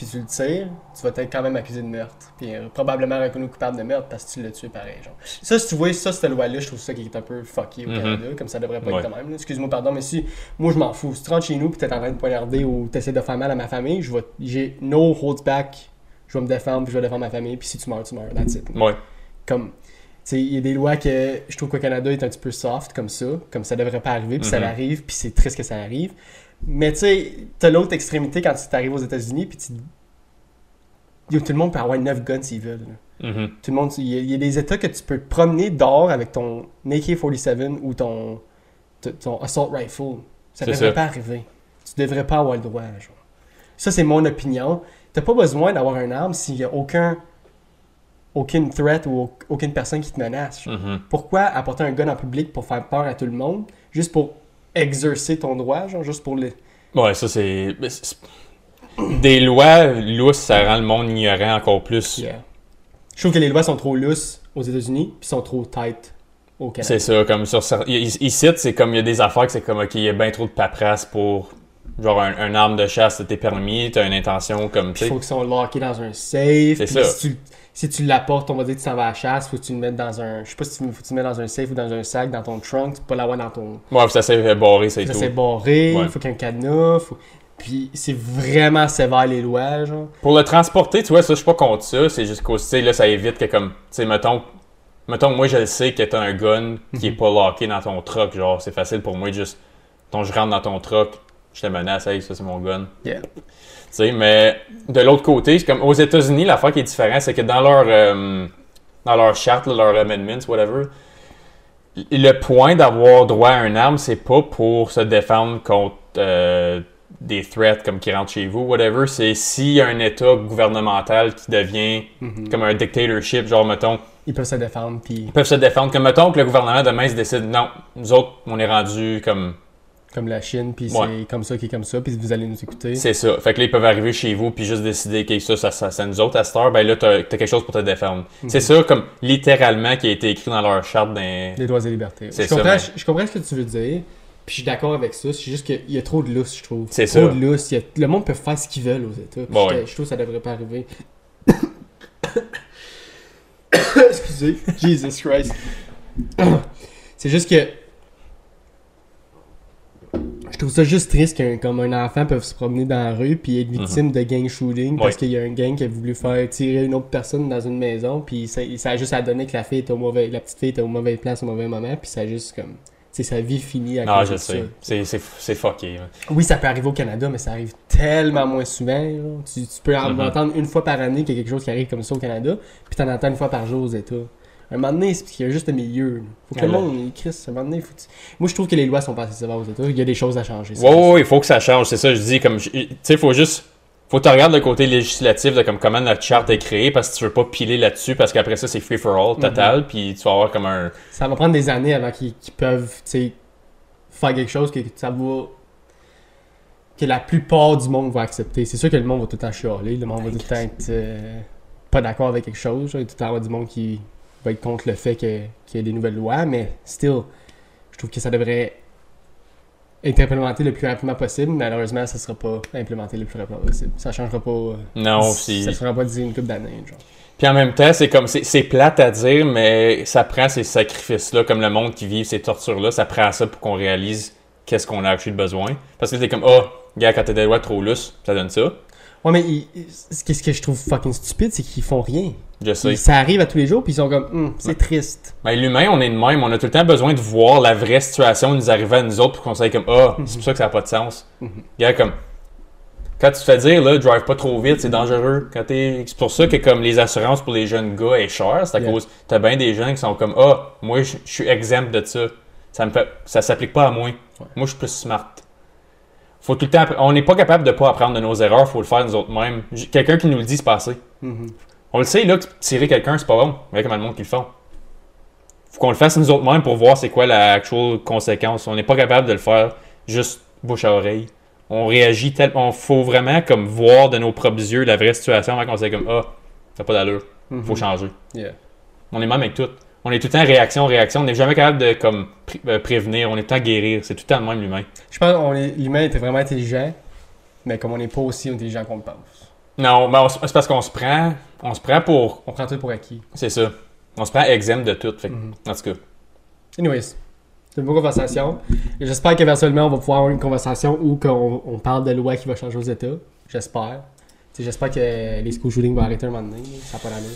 puis tu le tires, tu vas être quand même accusé de meurtre. Puis euh, probablement reconnu coupable de meurtre parce que tu l'as tué pareil, genre. Ça, si tu vois, ça, cette loi-là, je trouve ça qui est un peu fucké au Mhm. Canada, comme ça devrait pas Ouais. être de même. Excuse-moi, pardon, mais si moi je m'en fous, si tu rentres chez nous, puis t'es en train de poignarder ou t'essaies de faire mal à ma famille, je vais, j'ai no holds back, je vais me défendre, puis je vais défendre ma famille, puis si tu meurs, tu meurs, that's it ouais. comme tu sais il y a des lois que je trouve qu'au Canada est un petit peu soft comme ça comme ça devrait pas arriver puis ça Mhm. arrive puis c'est triste que ça arrive mais tu sais t'as l'autre extrémité quand tu arrives aux États-Unis puis tu Yo, tout le monde peut avoir 9 guns s'ils veulent. Mhm. tout le monde il y, a- il y a des états que tu peux te promener dehors avec ton AK-47 ou ton assault rifle ça devrait ça. pas arriver tu devrais pas avoir le droit genre. ça c'est mon opinion t'as pas besoin d'avoir un arme s'il y a aucun aucune threat ou au- aucune personne qui te menace. Mhm. Pourquoi apporter un gun en public pour faire peur à tout le monde, juste pour exercer ton droit, genre juste pour le. Ouais, ça c'est. Des lois lousses, ça rend le monde ignorant encore plus. Yeah. Je trouve que les lois sont trop lousses aux États-Unis, puis sont trop tight au Canada. C'est ça, comme sur Ici, c'est comme il y a des affaires que c'est comme, ok, il y a bien trop de paperasse pour. Genre, un, un arme de chasse, t'es permis, t'as une intention comme, tu Il faut qu'ils soient lockés dans un safe. C'est ça. Si tu, si tu l'apportes, on va dire que tu s'en vas à la chasse, faut que tu le mettes dans un. Je sais pas si tu faut que tu le mettes dans un safe ou dans un sac, dans ton trunk, tu peux pas l'avoir dans ton. Ouais, ça s'est barré, c'est Ça tout. c'est barré, Ouais. faut qu'il y ait un cadenas. Faut... Puis c'est vraiment sévère les lois, genre. Pour le transporter, tu vois, ça, je suis pas contre ça. C'est juste sais, là, ça évite que, comme, tu sais, mettons, mettons, moi, je le sais que t'as un gun qui est pas locké dans ton truck. Genre, c'est facile pour moi, juste, ton je rentre dans ton truck, je te menace, hey, ça, c'est mon gun. Yeah. Tu sais, mais de l'autre côté, c'est comme aux États-Unis, l'affaire qui est différente, c'est que dans leur, euh, dans leur charte, leur amendments, whatever, le point d'avoir droit à un arme, c'est pas pour se défendre contre euh, des threats comme qui rentrent chez vous, whatever. C'est s'il y a un État gouvernemental qui devient Mhm. comme un dictatorship, genre, mettons, Ils peuvent se défendre, puis ils peuvent se défendre. Comme, mettons que le gouvernement demain se décide, non, nous autres, on est rendu comme comme la Chine, puis Ouais. c'est comme ça qui est comme ça, puis vous allez nous écouter. C'est ça. Fait que là, ils peuvent arriver chez vous puis juste décider que ça, ça, nous autres à cette heure. Ben là, t'as, t'as quelque chose pour te défendre. C'est ça, comme littéralement, qui a été écrit dans leur charte d'un. Les droits et libertés. C'est je, ça, comprends, mais- je, je comprends ce que tu veux dire, puis je suis d'accord avec ça. C'est juste qu'il y a trop de lousse, je trouve. C'est trop ça. de lousse. A- le monde peut faire ce qu'ils veulent aux États. Bon, je, je trouve que ça devrait pas arriver. Excusez. Jesus Christ. C'est juste que. Je trouve ça juste triste qu'un comme un enfant peut se promener dans la rue puis être victime de gang shooting parce Ouais. qu'il y a un gang qui a voulu faire tirer une autre personne dans une maison puis ça, ça a juste à donner que la fille était au mauvais la petite fille était au mauvais place au mauvais moment puis ça a juste comme sais sa vie finie à Ah, cause je de sais. ça. C'est, c'est, c'est fucké. Oui, ça peut arriver au Canada, mais ça arrive tellement moins souvent. Tu, tu peux en Mhm. entendre une fois par année qu'il y a quelque chose qui arrive comme ça au Canada, puis t'en entends une fois par jour aux États. Un moment donné, c'est parce qu'il y a juste le milieu. Faut que le Ouais, monde, il crisse, un moment donné, faut que Moi, je trouve que les lois sont pas assez sévères aux États. Il y a des choses à changer. ouais, ouais, il faut que ça change. C'est ça, je dis. Comme, tu sais, faut juste. Faut que tu regardes le côté législatif de comme comment notre charte est créée parce que tu veux pas piler là-dessus parce qu'après ça, c'est free for all Mhm. total. Puis tu vas avoir comme un. Ça va prendre des années avant qu'ils qu'ils peuvent, tu sais, faire quelque chose que ça va. que la plupart du monde va accepter. C'est sûr que le monde va tout le temps chialer. Le monde va tout le temps être euh, pas d'accord avec quelque chose. Il va tout le temps avoir du monde qui va être contre le fait qu'il y ait des nouvelles lois. Mais, still, je trouve que ça devrait être implémenté le plus rapidement possible. Malheureusement, ça sera pas implémenté le plus rapidement possible. Ça changera pas. euh, Non, Ça c'est. sera pas d'ici une couple d'années. genre. Puis en même temps, c'est comme. C'est plate à dire, mais ça prend ces sacrifices-là, comme le monde qui vit ces tortures-là, ça prend ça pour qu'on réalise qu'est-ce qu'on a actuellement besoin. Parce que c'est comme, oh, gars, quand t'as des lois trop lousses, ça donne ça. Ouais, mais ce que je trouve fucking stupide, c'est qu'ils font rien. Je sais. Ils- Ça arrive à tous les jours, puis ils sont comme, Hum, c'est triste. Ben, l'humain, on est de même. On a tout le temps besoin de voir la vraie situation nous arriver à nous autres pour qu'on sache comme, ah, c'est pour ça que ça n'a pas de sens. Mhm. Gars, comme, quand tu te fais dire, là, drive pas trop vite, c'est dangereux. Quand t'es, c'est pour ça que, comme, les assurances pour les jeunes gars est cher. C'est à Yeah. cause, t'as bien des gens qui sont comme, ah, moi, je je suis exempt de ça. Ça me fait, ça s'applique pas à moi. Moi, je suis plus smart. Faut tout le temps, on n'est pas capable de pas apprendre de nos erreurs, faut le faire nous autres mêmes. Quelqu'un qui nous le dit, c'est passé. Mhm. On le sait, là, que tirer quelqu'un, c'est pas bon. Mais comment de monde qui le font. Faut qu'on le fasse nous autres mêmes pour voir c'est quoi la actual conséquence. On n'est pas capable de le faire juste bouche à oreille. On réagit tellement. On faut vraiment comme voir de nos propres yeux la vraie situation avant qu'on se comme Ah, ça n'a pas d'allure. Faut changer. Yeah. On est même avec tout. On est tout le temps réaction, réaction. On n'est jamais capable de comme pré- euh, prévenir. On est tout le temps guérir. C'est tout le temps le même l'humain. Je pense que l'humain était vraiment intelligent, mais comme on n'est pas aussi intelligent qu'on le pense. Non, mais on s- c'est parce qu'on se prend. On se prend pour. On prend tout pour acquis. C'est ça. On se prend exempt de tout. Fait Mhm. En tout cas. Anyways, c'est une bonne conversation. J'espère qu'éventuellement, on va pouvoir avoir une conversation où qu'on on parle de loi qui va changer aux États. J'espère. J'espère que les school shootings vont arrêter un moment donné. Ça n'a pas d'allure.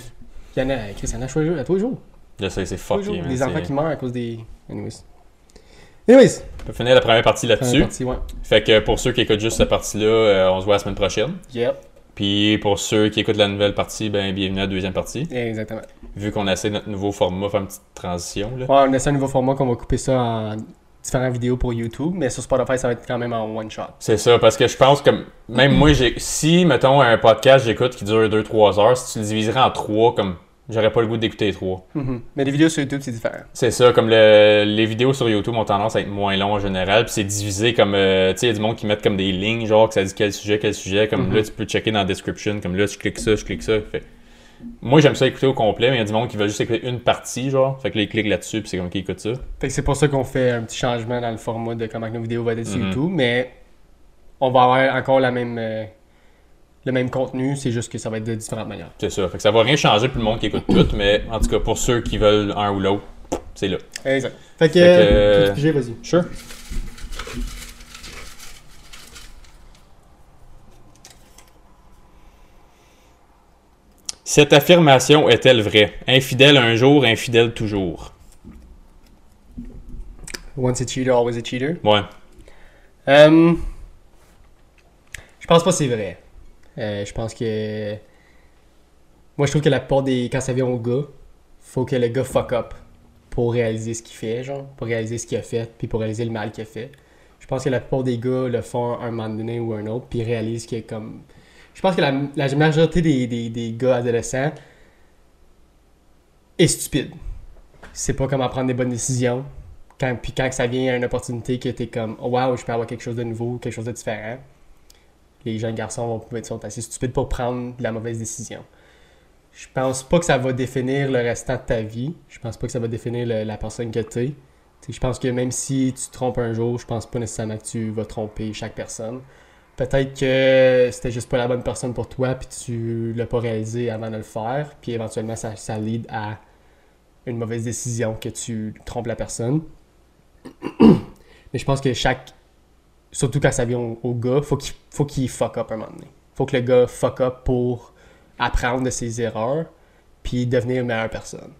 Il y en a, Chris, il y en a à tous les jours. Je sais, c'est fucké. Des enfants qui meurent à cause des. Anyways. Anyways. On peut finir la première partie Première là-dessus. partie, ouais. Fait que pour ceux qui écoutent juste cette partie-là, euh, on se voit la semaine prochaine. Yep. Puis pour ceux qui écoutent la nouvelle partie, ben bienvenue à la deuxième partie. Exactement. Vu qu'on essaie notre nouveau format, faire une petite transition. Là. Ouais, on essaie un nouveau format qu'on va couper ça en différentes vidéos pour YouTube, mais sur Spotify, ça va être quand même en one shot. C'est ça, parce que je pense que même moi, j'ai si, mettons, un podcast j'écoute qui dure 2-3 heures, si tu le diviserais en 3, comme j'aurais pas le goût d'écouter les 3. Mhm. Mais les vidéos sur YouTube, c'est différent. C'est ça, comme le- les vidéos sur YouTube ont tendance à être moins longs en général, puis c'est divisé comme, euh, tu sais, il y a du monde qui met comme des lignes, genre que ça dit quel sujet, quel sujet, comme Mhm. là, tu peux checker dans la description, comme là, je clique ça, je clique ça. Fait- Moi, j'aime ça écouter au complet, mais il y a du monde qui veut juste écouter une partie, genre, fait que là, ils cliquent là-dessus, puis c'est comme qui écoute ça. Fait que c'est pour ça qu'on fait un petit changement dans le format de comment nos vidéos vont être sur Mhm. YouTube, mais on va avoir encore la même, euh, le même contenu, c'est juste que ça va être de différentes manières. C'est ça, fait que ça va rien changer pour le monde qui écoute tout, mais en tout cas, pour ceux qui veulent un ou l'autre, c'est là. Exact. Fait que, euh, euh, vas-y. Sure. Cette affirmation est-elle vraie? Infidèle un jour, infidèle toujours. Once a cheater, always a cheater. Ouais. Euh, je pense pas que c'est vrai. Euh, je pense que. Moi, je trouve que la plupart des. Quand ça vient au gars, faut que le gars fuck up pour réaliser ce qu'il fait, genre. Pour réaliser ce qu'il a fait, puis pour réaliser le mal qu'il a fait. Je pense que la plupart des gars le font un moment donné ou un autre, puis réalisent que comme. Je pense que la, majorité des, des, des gars adolescents est stupide. C'est pas comment prendre des bonnes décisions. Puis quand ça vient à une opportunité que t'es comme oh, wow, je peux avoir quelque chose de nouveau, quelque chose de différent, les jeunes garçons vont être sont assez stupides pour prendre la mauvaise décision. Je pense pas que ça va définir le restant de ta vie. Je pense pas que ça va définir la personne que. Tu sais, Je pense que même si tu trompes un jour, je pense pas nécessairement que tu vas tromper chaque personne. Peut-être que c'était juste pas la bonne personne pour toi, puis tu l'as pas réalisé avant de le faire, puis éventuellement ça, ça lead à une mauvaise décision que tu trompes la personne. Mais je pense que chaque. Surtout quand ça vient au, au gars, faut qu'il faut qu'il fuck up un moment donné. Faut que le gars fuck up pour apprendre de ses erreurs, puis devenir une meilleure personne.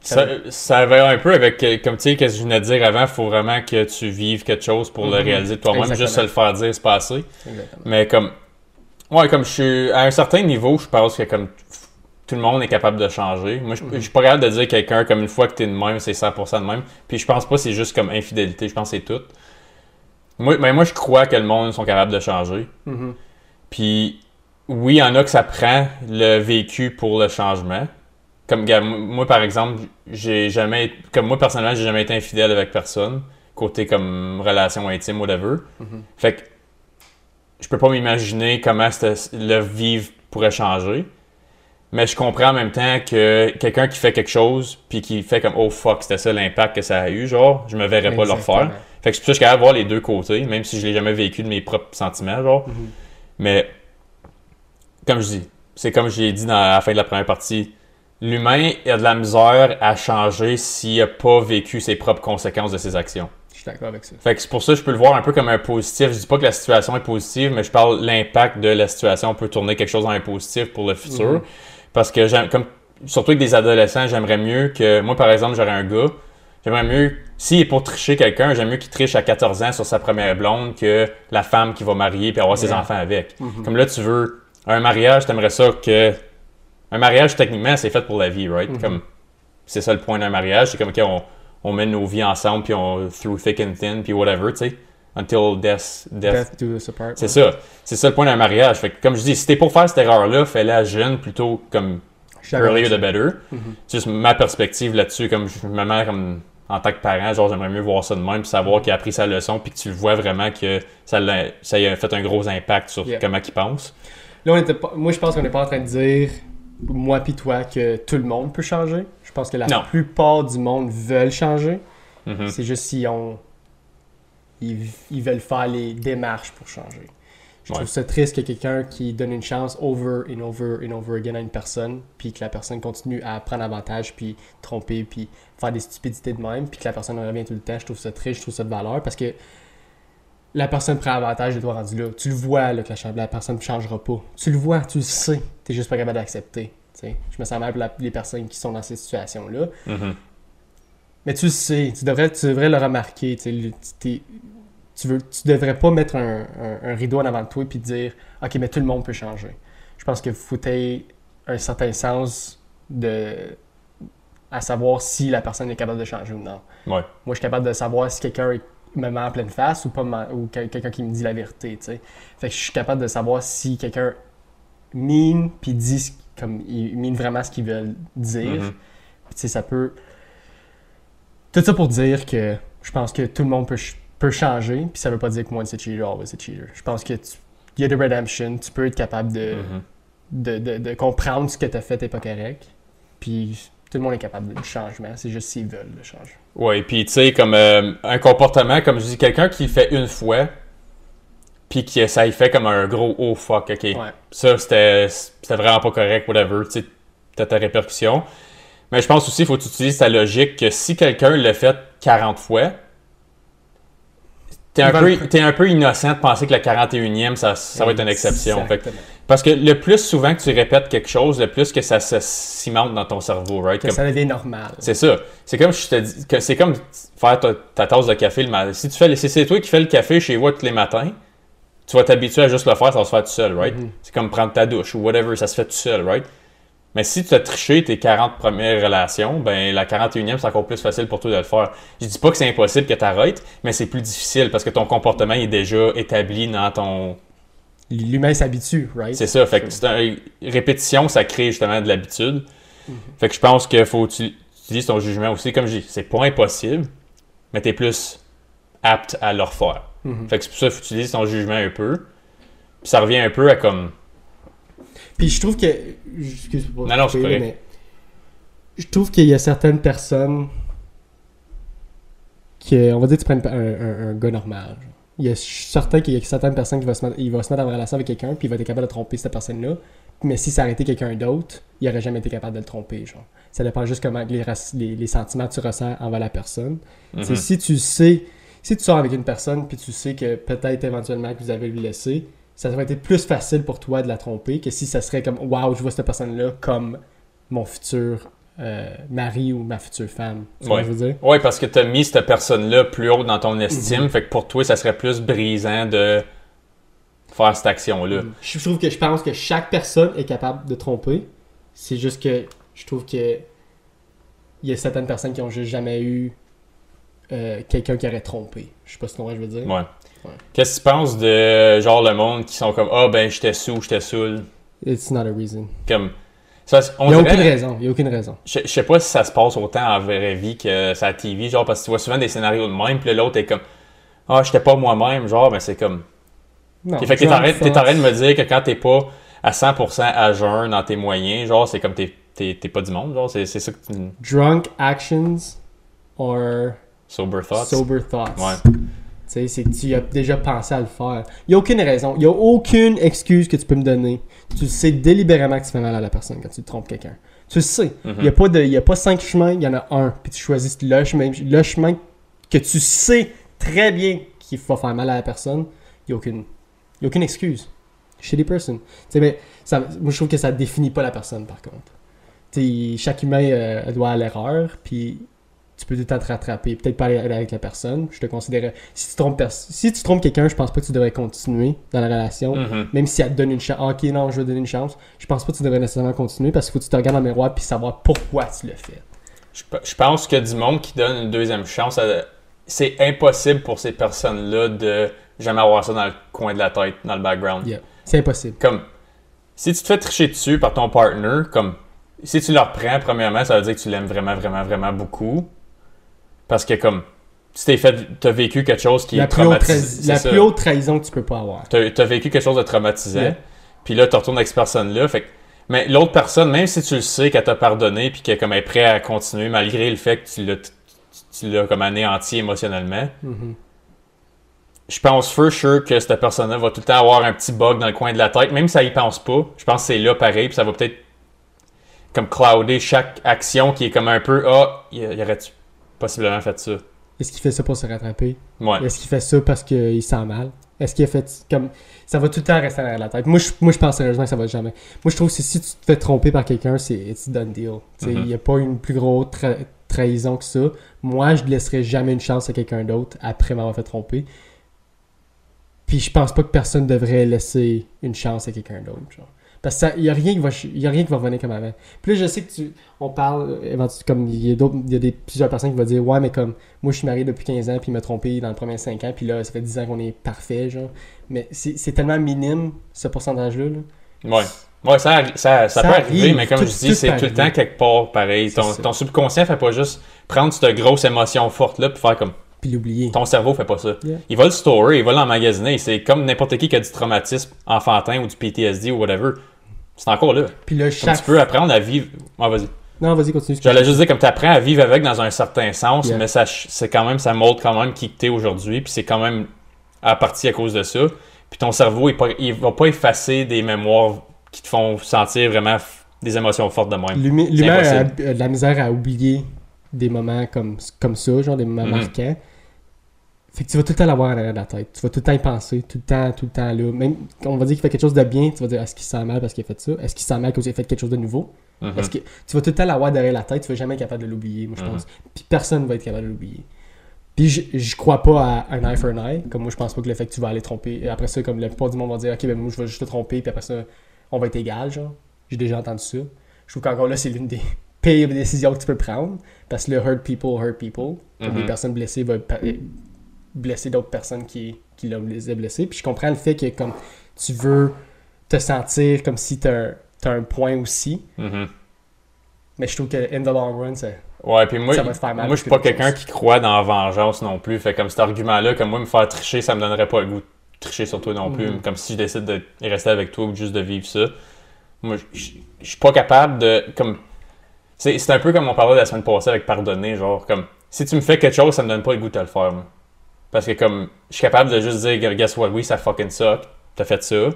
Ça, ça va un peu avec, euh, comme tu sais, qu'est-ce que je venais de dire avant, il faut vraiment que tu vives quelque chose pour le Mhm. réaliser toi-même, juste se le faire dire, c'est pas assez. Exactement. Mais comme, ouais, comme je suis, à un certain niveau, je pense que comme, tout le monde est capable de changer. Moi, je, Mhm. je suis pas capable de dire quelqu'un comme une fois que t'es de même, c'est 100% de même. Puis je pense pas que c'est juste comme infidélité, je pense que c'est tout. Moi, mais moi, je crois que le monde sont capables de changer. Mhm. Puis oui, il y en a que ça prend le vécu pour le changement. Comme moi par exemple, j'ai jamais comme moi personnellement, j'ai jamais été infidèle avec personne côté comme relation intime whatever. Mhm. Fait que je peux pas m'imaginer comment le vivre pourrait changer. Mais je comprends en même temps que quelqu'un qui fait quelque chose puis qui fait comme oh fuck, c'était ça l'impact que ça a eu, genre, je me verrais pas le refaire. Fait que je suis capable de voir les deux côtés, même si je l'ai jamais vécu de mes propres sentiments, genre. Mhm. Mais, comme je dis, c'est comme je l'ai dit dans à la fin de la première partie, l'humain a de la misère à changer s'il n'a pas vécu ses propres conséquences de ses actions. Je suis d'accord avec ça. Fait que c'est pour ça que je peux le voir un peu comme un positif. Je dis pas que la situation est positive, mais je parle de l'impact de la situation peut tourner quelque chose en un positif pour le futur. Mhm. Parce que j'aime, comme, surtout avec des adolescents, j'aimerais mieux que, moi par exemple, j'aurais un gars, j'aimerais mieux, s'il est pour tricher quelqu'un, j'aime mieux qu'il triche à 14 ans sur sa première blonde que la femme qui va marier puis avoir ses enfants avec. Mhm. Comme là, tu veux un mariage, t'aimerais ça que. Un mariage, techniquement, c'est fait pour la vie, right? Mhm. Comme, c'est ça le point d'un mariage. C'est comme, OK, on, on mène nos vies ensemble, puis on. through thick and thin, puis whatever, tu sais. Until death. death. Death do us apart. C'est ça. C'est ça le point d'un mariage. Fait que, comme je dis, si t'es pour faire cette erreur-là, fais-la jeune plutôt comme earlier the better. Mhm. C'est juste ma perspective là-dessus, comme je me mets comme en tant que parent, genre j'aimerais mieux voir ça de même, puis savoir qu'il a appris sa leçon, puis que tu le vois vraiment que ça, a fait un gros impact sur Yeah. comment il pense. Là, on était pas, moi, je pense qu'on n'est pas en train de dire, moi puis toi, que tout le monde peut changer. Je pense que la Non. plupart du monde veulent changer. Mhm. C'est juste si on. Ils, ils veulent faire les démarches pour changer. Je trouve ça triste que quelqu'un qui donne une chance over and over and over again à une personne, puis que la personne continue à prendre avantage, puis tromper, puis faire des stupidités de même, puis que la personne revient tout le temps. Je trouve ça triste, je trouve ça de valeur, parce que la personne prend avantage de toi rendu là. Tu le vois là, que la, personne ne changera pas. Tu le vois, tu le sais. Tu juste pas capable d'accepter. Je me sens mal pour la- les personnes qui sont dans ces situations-là. Mhm. Mais tu sais, tu devrais, tu devrais le remarquer. Tu, sais, tu veux, tu devrais pas mettre un, un- un rideau en avant de toi et puis dire Ok, mais tout le monde peut changer. Je pense qu'il faut que t'aies un certain sens de à savoir si la personne est capable de changer ou non. Ouais. Moi, je suis capable de savoir si quelqu'un me met en pleine face ou pas ou quel- quelqu'un qui me dit la vérité. tu sais. Fait que je suis capable de savoir si quelqu'un mine puis dit comme il mine vraiment ce qu'il veut dire. Mhm. Sais, ça peut. Tout ça pour dire que je pense que tout le monde peut, peut changer, puis ça veut pas dire que once a cheater, always a cheater. Je pense que tu il y a de redemption, tu peux être capable de, Mhm. de, de, de comprendre ce que tu as fait n'est pas correct, puis tout le monde est capable du changement, c'est juste s'ils veulent le changer. Ouais, puis tu sais, comme euh, un comportement, comme je dis, quelqu'un qui fait une fois, puis que ça y fait comme un gros oh fuck, ok. Ouais. Ça, c'était c'était vraiment pas correct, whatever, tu sais, t'as ta répercussion. Mais je pense aussi, il faut que tu utilises ta logique que si quelqu'un l'a fait 40 fois, t'es un, peu, t'es un peu innocent de penser que la 41e, ça, ça va être une exception. Fait parce que le plus souvent que tu répètes quelque chose, le plus que ça se cimente dans ton cerveau, right? Que Comme- ça devient normal. c'est ça. C'est comme je te dis que c'est comme faire ta, ta tasse de café le matin. Si tu fais, si c'est toi qui fais le café chez vous tous les matins, tu vas t'habituer à juste le faire, ça va se faire tout seul, right? Mhm. C'est comme prendre ta douche ou whatever, ça se fait tout seul, right? Mais si tu as triché tes 40 premières relations, ben la 41e, c'est encore plus facile pour toi de le faire. Je dis pas que c'est impossible que tu arrêtes, mais c'est plus difficile parce que ton comportement est déjà établi dans ton. L'humain s'habitue, right? C'est ça. Fait que c'est un- répétition, ça crée justement de l'habitude. Fait que je pense qu'il faut utilises ton jugement aussi. Comme je dis, c'est pas impossible, mais tu es plus apte à le refaire. Mhm. Fait que c'est pour ça qu'il faut utiliser ton jugement un peu. Puis ça revient un peu à comme. Puis je trouve que. Excuse-moi. Non, non, correct. mais Je trouve qu'il y a certaines personnes. Que, on va dire que tu prends un, un- un gars normal. genre. Il y a, je certain qu'il y a certaines personnes qui vont se mettre, il va se mettre en relation avec quelqu'un, puis il va être capable de tromper cette personne-là. Mais si ça arrêtait quelqu'un d'autre, il aurait jamais été capable de le tromper. Genre. Ça dépend juste comment les, rac- les, les sentiments que tu ressens envers la personne. Mhm. Si tu sais, si tu sors avec une personne puis tu sais que peut-être éventuellement que vous avez le laissé, ça va être plus facile pour toi de la tromper que si ça serait comme waouh, je vois cette personne-là comme mon futur euh, mari ou ma future femme. Vois Ouais. ce que je veux dire? Ouais, parce que tu as mis cette personne-là plus haut dans ton estime. Mhm. Fait que pour toi, ça serait plus brisant de faire cette action-là. Je trouve que je pense que chaque personne est capable de tromper. C'est juste que je trouve que il y a certaines personnes qui ont juste jamais eu euh, quelqu'un qui aurait trompé. Je sais pas ce que je veux dire. Ouais. Ouais. Qu'est-ce que tu penses de genre le monde qui sont comme Ah ben j'étais sous, j'étais saoul? It's not a reason. Comme. Ça, on Il n'y a dirait- aucune raison. Il y a aucune raison. Je, je sais pas si ça se passe autant en vraie vie que ça à TV, genre parce que tu vois souvent des scénarios de même, puis l'autre est comme Ah, j'étais pas moi-même, genre, mais c'est comme. Non, fait que t'es en, train- de me dire que quand t'es pas à 100% à jeun dans tes moyens, genre, c'est comme t'es, t'es, t'es pas du monde, genre, c'est, c'est ça que tu. Drunk actions or Sober thoughts. sober thoughts. Ouais. Tu sais, tu as déjà pensé à le faire. Il n'y a aucune raison. Il n'y a aucune excuse que tu peux me donner. Tu sais délibérément que tu fais mal à la personne quand tu trompes quelqu'un. Tu le sais. Mhm. Il n'y a, a pas cinq chemins, il y en a un. Puis tu choisis le chemin, le chemin que tu sais très bien qu'il va faire mal à la personne. Il n'y a, aucune- y a aucune excuse. Shitty person. Tu sais, mais ça, moi, je trouve que ça définit pas la personne, par contre. Tu sais, chaque humain euh, doit à l'erreur, puis tu peux temps te rattraper. Peut-être pas aller avec la personne. Je te considérais. Si tu trompes, si tu trompes quelqu'un, je pense pas que tu devrais continuer dans la relation. Mhm. Même si elle te donne une chance. Ok, non, je vais donner une chance. Je pense pas que tu devrais nécessairement continuer parce qu'il faut que tu te regardes dans le miroir puis savoir pourquoi tu le fais. Je, pe- je pense que du monde qui donne une deuxième chance, ça- c'est impossible pour ces personnes-là de jamais avoir ça dans le coin de la tête, dans le background. Yeah. C'est impossible. comme si tu te fais tricher dessus par ton partner, comme si tu le reprends, premièrement, ça veut dire que tu l'aimes vraiment, vraiment, vraiment beaucoup. Parce que comme tu t'es fait t'as vécu quelque chose qui La, est traumatisant. la plus haute trahison que tu peux pas avoir. T'as as vécu quelque chose de traumatisant. Yeah. Puis là, tu retournes avec cette personne-là. Fait que- mais l'autre personne, même si tu le sais qu'elle t'a pardonné puis qu'elle comme, est prête à continuer, malgré le fait que tu l'as tu- tu l'as comme anéanti émotionnellement, Mhm. je pense for sure que cette personne-là va tout le temps avoir un petit bug dans le coin de la tête, même si ça y pense pas. Je pense que c'est là pareil, puis ça va peut-être comme clouder chaque action qui est comme un peu ah, il y aurait-tu possiblement fait ça. Est-ce qu'il fait ça pour se rattraper? Ouais. Est-ce qu'il fait ça parce qu'il sent mal? Est-ce qu'il a fait comme. Ça va tout le temps rester derrière la tête. Moi, je, moi, je pense sérieusement que ça va jamais. Moi, je trouve que si tu te fais tromper par quelqu'un, c'est it's done deal. Tu sais, Il n'y a pas une plus grosse tra- trahison que ça. Moi, je ne laisserai jamais une chance à quelqu'un d'autre après m'avoir fait tromper. Puis je pense pas que personne devrait laisser une chance à quelqu'un d'autre. Parce qu'il n'y a, rien qui va y a rien qui va revenir comme avant. Puis là, je sais que tu. On parle. euh, Comme il y a, d'autres- il y a des, plusieurs personnes qui vont dire Ouais, mais comme moi, je suis marié depuis 15 ans, puis il m'a trompé dans les premiers 5 ans, puis là, ça fait 10 ans qu'on est parfait, genre. Mais c'est tellement minime, ce pourcentage-là. là. Ouais. Ouais, ça, ça, ça, Ça peut arriver, arrive. mais comme Tout- je dis, c'est tout le temps quelque part pareil. Ton, ton subconscient fait pas juste prendre cette grosse émotion forte-là puis faire comme Puis l'oublier. ton cerveau fait pas ça. Yeah. Il va le storer, il va l'emmagasiner. C'est comme n'importe qui qui a du traumatisme enfantin ou du PTSD ou whatever. C'est encore là. Puis Comme chaque. tu peux apprendre à vivre. Ouais, vas-y. Non, vas-y, continue. J'allais juste dire comme tu apprends à vivre avec dans un certain sens, Yeah. mais ça c'est quand même ça montre quand même qui t'es aujourd'hui, puis c'est quand même à partie à cause de ça. Puis ton cerveau il, pas- il va pas effacer des mémoires qui te font sentir vraiment des émotions fortes de même. L'humi- L'humain a de la misère à oublier des moments comme, comme ça, genre des moments Mhm. marquants. Fait que tu vas tout le temps l'avoir en arrière de la tête. Tu vas tout le temps y penser, tout le temps, tout le temps là. Même quand on va dire qu'il fait quelque chose de bien, tu vas dire est-ce qu'il se sent mal parce qu'il a fait ça? Est-ce qu'il se sent mal parce qu'il a fait quelque chose de nouveau? Mhm. Que tu vas tout le temps l'avoir derrière la tête, tu vas jamais être capable de l'oublier, moi je Mhm. pense. Puis personne va être capable de l'oublier. Puis je, je crois pas à un eye for an eye. Comme moi, je pense pas que le fait que tu vas aller tromper. Et après ça, comme la plupart du monde va dire, ok, ben moi je vais juste te tromper, puis après ça, on va être égal, genre. J'ai déjà entendu ça. Je trouve qu'encore là, c'est l'une des pires décisions que tu peux prendre. Parce que le hurt people, hurt people. Comme Mhm. les personnes blessées vont blesser d'autres personnes qui, qui l'ont blessés. Puis je comprends le fait que comme tu veux te sentir comme si t'as un, t'as un point aussi. Mhm. Mais je trouve que in the long run, ça, Ouais, puis moi, Ça va te faire mal moi je suis pas quelqu'un qui croit dans la vengeance non plus. Fait comme cet argument-là, comme moi, me faire tricher, ça me donnerait pas le goût de tricher sur toi non plus. Mhm. Comme si je décide de rester avec toi ou juste de vivre ça. Moi, je suis pas capable de. comme C'est c'est un peu comme on parlait la semaine passée avec pardonner. Genre, comme si tu me fais quelque chose, ça me donne pas le goût de te le faire. moi. Parce que comme je suis capable de juste dire, guess what, oui, ça fucking suck, t'as fait ça.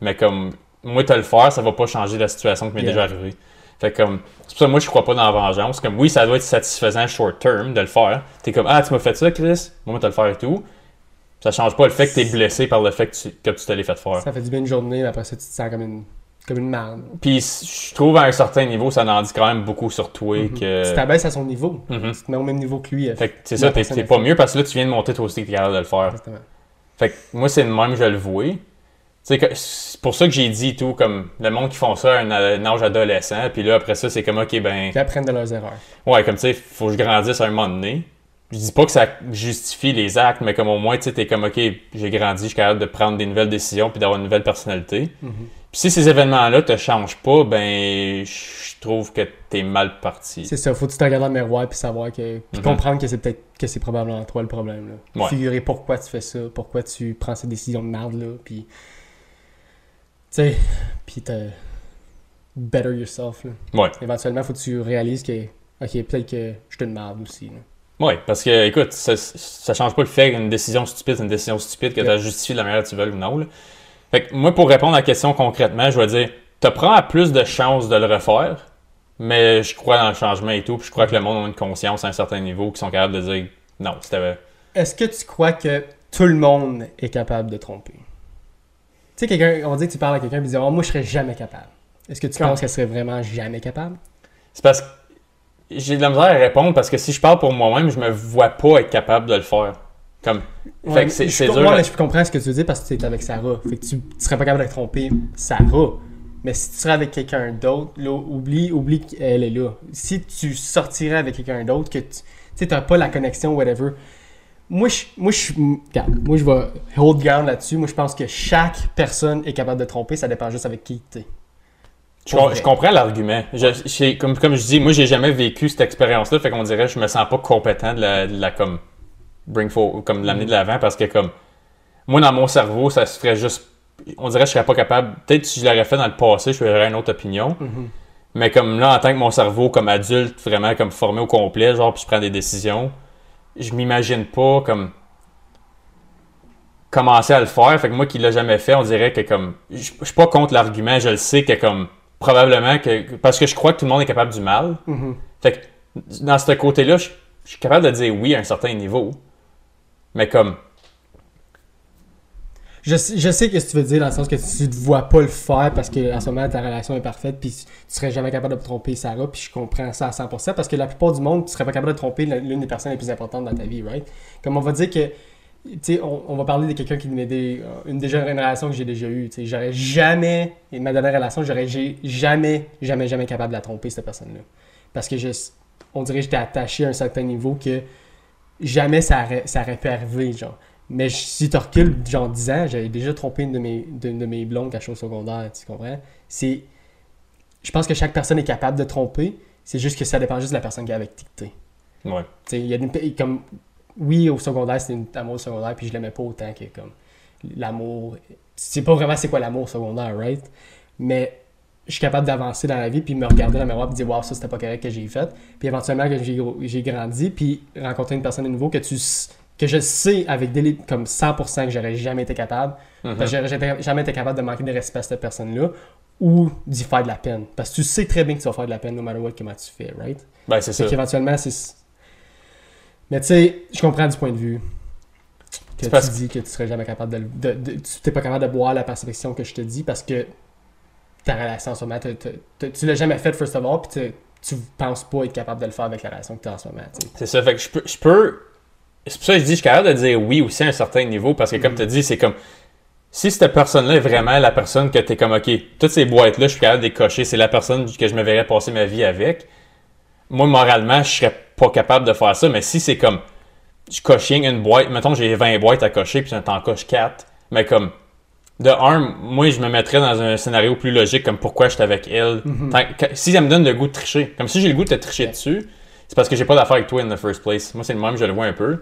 Mais comme moi, te le faire, ça va pas changer la situation qui m'est Yeah. déjà arrivée. Fait que, comme, c'est pour ça que moi je crois pas dans la vengeance. Comme oui, ça doit être satisfaisant short term de le faire. T'es comme Ah, tu m'as fait ça, Chris, moi te le faire et tout. Ça change pas le fait que t'es blessé par le fait que tu, que tu te l'es fait faire. ça fait du bien une journée, mais après ça, tu te sens comme une, comme une merde. Puis je trouve à un certain niveau, ça en dit quand même beaucoup sur toi Mhm. que. Tu t'abaisses à son niveau. Mhm. Tu te mets au même niveau que lui. Fait que c'est ça, t'es pas mieux parce que là tu viens de monter toi aussi que t'es capable de le faire. Exactement. Fait que moi c'est le même, je le vois. c'est pour ça que j'ai dit tout, comme le monde qui font ça à un, un âge adolescent, puis là, après ça, c'est comme, ok, ben, Qui apprennent de leurs erreurs. ouais, comme tu sais, faut que je grandisse à un moment donné. Je dis pas que ça justifie les actes, mais comme au moins, tu sais, t'es comme, ok, j'ai grandi, je suis capable de prendre des nouvelles décisions, puis d'avoir une nouvelle personnalité. Mhm. Puis si ces événements-là te changent pas, ben, je trouve que t'es mal parti. C'est ça, faut que tu te regardes dans le miroir puis savoir que. Puis Mhm. comprendre que c'est peut-être que c'est probablement toi le problème. Là. Ouais. Figurer pourquoi tu fais ça, pourquoi tu prends cette décision de merde là, puis. Tu sais, puis te. Better yourself là. Ouais. Éventuellement, faut que tu réalises que. Ok, peut-être que je une merde aussi. là. Ouais, parce que, écoute, ça, ça change pas le fait qu'une décision stupide, c'est une décision stupide, que tu as justifié de la manière que tu veux ou non. là. Fait que moi, pour répondre à la question concrètement, je vais dire, tu prends plus de chances de le refaire, mais je crois dans le changement et tout, puis je crois que le monde a une conscience à un certain niveau qui sont capables de dire, non, c'était... Est-ce que tu crois que tout le monde est capable de tromper? Tu sais, quelqu'un, on dit que tu parles à quelqu'un et tu dis, oh, moi je serais jamais capable. Est-ce que tu Quand- penses qu'elle serait vraiment jamais capable? C'est parce que j'ai de la misère à répondre, parce que si je parle pour moi-même, je me vois pas être capable de le faire. Comme, Fait que c'est- je, dur, ouais, là. mais je comprends ce que tu veux dire parce que tu es avec Sarah. Fait que tu, tu serais pas capable de tromper Sarah. Mais si tu serais avec quelqu'un d'autre, là, oublie, oublie qu'elle est là. Si tu sortirais avec quelqu'un d'autre, que tu t'as pas la connexion, whatever. Moi, je, moi, je, regarde, moi, je vais hold ground là-dessus. Moi, je pense que chaque personne est capable de tromper. Ça dépend juste avec qui tu es. je, comprends l'argument. Comme, comme je dis, moi, j'ai jamais vécu cette expérience-là, fait qu'on dirait que je me sens pas compétent de la, de la comme, bring for, comme l'amener de l'avant, parce que, comme, moi, dans mon cerveau, ça se ferait juste, on dirait que je serais pas capable, peut-être si je l'aurais fait dans le passé, je ferais une autre opinion, mais comme là, en tant que mon cerveau, comme adulte, vraiment comme formé au complet, genre, puis je prends des décisions, je m'imagine pas comme commencer à le faire. Fait que moi qui l'ai jamais fait, on dirait que comme je je suis pas contre l'argument, je le sais que comme probablement que parce que je crois que tout le monde est capable du mal. Fait que dans ce côté-là, je, je suis capable de dire oui à un certain niveau. Mais comme Je, je sais que ce que tu veux dire dans le sens que tu ne vois pas le faire parce que à ce moment ta relation est parfaite puis tu serais jamais capable de tromper Sarah puis je comprends ça à 100% parce que la plupart du monde tu serais pas capable de tromper l'une des personnes les plus importantes dans ta vie right? Comme on va dire que tu sais on, on va parler de quelqu'un qui des euh, une déjà une relation que j'ai déjà eue tu sais. J'aurais jamais et ma dernière relation j'aurais jamais jamais jamais capable de la tromper cette personne là parce que je on dirait que j'étais attaché à un certain niveau que jamais ça aurait, ça aurait pu arriver, genre. Mais si tu recules, genre 10 ans, j'avais déjà trompé une de mes, d'une de mes blondes quand je suis au secondaire, tu comprends? C'est... Je pense que chaque personne est capable de tromper, c'est juste que ça dépend juste de la personne qui est avec qui ouais. Tu sais, il y a une, comme, oui, au secondaire, c'était une amour au secondaire, puis je l'aimais pas autant que comme l'amour. Tu sais pas vraiment c'est quoi l'amour au secondaire, right? Mais je suis capable d'avancer dans la vie, puis me regarder dans la miroir, puis dire, waouh, ça c'était pas correct que j'ai fait. Puis éventuellement, que j'ai, grandi, puis rencontrer une personne de nouveau que tu que je sais avec des li- comme 100% que j'aurais jamais été capable, parce que j'aurais jamais été capable de manquer de respect à cette personne-là, ou d'y faire de la peine. Parce que tu sais très bien que tu vas faire de la peine no matter what, comment tu fais, right? Ben c'est ça. Qu'éventuellement, c'est. Mais tu sais, je comprends du point de vue que C'est parce tu dis que tu serais jamais capable de. de, de- tu n'es pas capable de boire la perception que je te dis parce que ta relation en ce moment, t'as- t'as- tu l'as jamais fait, first of all, puis tu penses pas être capable de le faire avec la relation que tu as en ce moment. tu. C'est ça, fait que je peux. Je peux c'est pour ça que je dis, je suis capable de dire oui aussi à un certain niveau, parce que comme tu as dit, c'est comme. Si cette personne-là est vraiment la personne que tu es comme, OK, toutes ces boîtes-là, je suis capable de les cocher, c'est la personne que je me verrais passer ma vie avec, moi, moralement, je serais pas capable de faire ça, mais si c'est comme, je coching une boîte, mettons, j'ai 20 boîtes à cocher, puis t'en coches 4, mais comme, de un, moi, je me mettrais dans un scénario plus logique, comme pourquoi j'étais avec elle. Que- si ça me donne le goût de tricher, comme si j'ai le goût de te tricher dessus, c'est parce que j'ai pas d'affaire avec toi in the first place. Moi, c'est le même, je le vois un peu.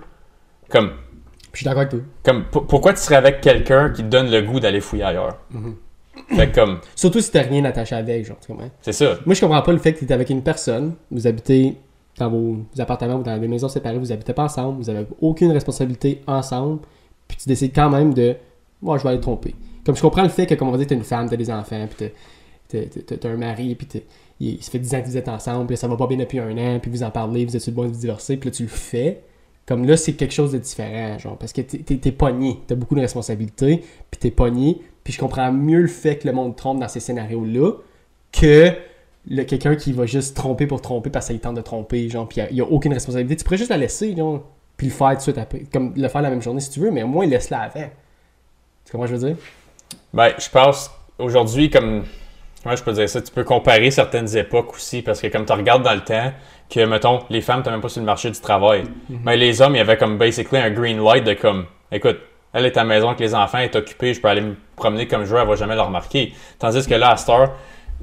Comme, Puis je suis d'accord avec toi. comme pour- pourquoi tu serais avec quelqu'un qui te donne le goût d'aller fouiller ailleurs? Fait que comme, Surtout si t'as rien attaché avec, genre, tu comprends? c'est ça. Moi, je comprends pas le fait que tu es avec une personne, vous habitez dans vos appartements ou dans des maisons séparées, vous habitez pas ensemble, vous avez aucune responsabilité ensemble, puis tu décides quand même de, moi, je vais aller tromper. Comme je comprends le fait que, comme on dire, t'as une femme, t'as des enfants, puis t'as- un mari, puis t'es- il, ça fait 10 ans que vous êtes ensemble, puis ça va pas bien depuis un an, puis vous en parlez, vous êtes sur le point de vous divorcer, puis là, tu le fais. Comme là, c'est quelque chose de différent, genre, parce que t'es- t'es t'es pogné, t'as beaucoup de responsabilités, puis t'es pogné, puis je comprends mieux le fait que le monde trompe dans ces scénarios-là que quelqu'un qui va juste tromper pour tromper parce qu'il tente de tromper, genre, puis il n'y a, aucune responsabilité. Tu pourrais juste la laisser, genre, puis le faire tout de suite après. Comme le faire la même journée si tu veux, mais au moins laisse-la avant. Tu comprends ce que je veux dire? Ben, je pense, aujourd'hui, comme. Comment je peux dire ça? Tu peux comparer certaines époques aussi, parce que comme tu regardes dans le temps, que, mettons, les femmes, t'as même pas sur le marché du travail. Mais les hommes, il y avait comme basically un green light de comme, écoute, elle est à la maison avec les enfants, elle est occupée, je peux aller me promener comme je veux, elle va jamais le remarquer. Tandis que là, à Star,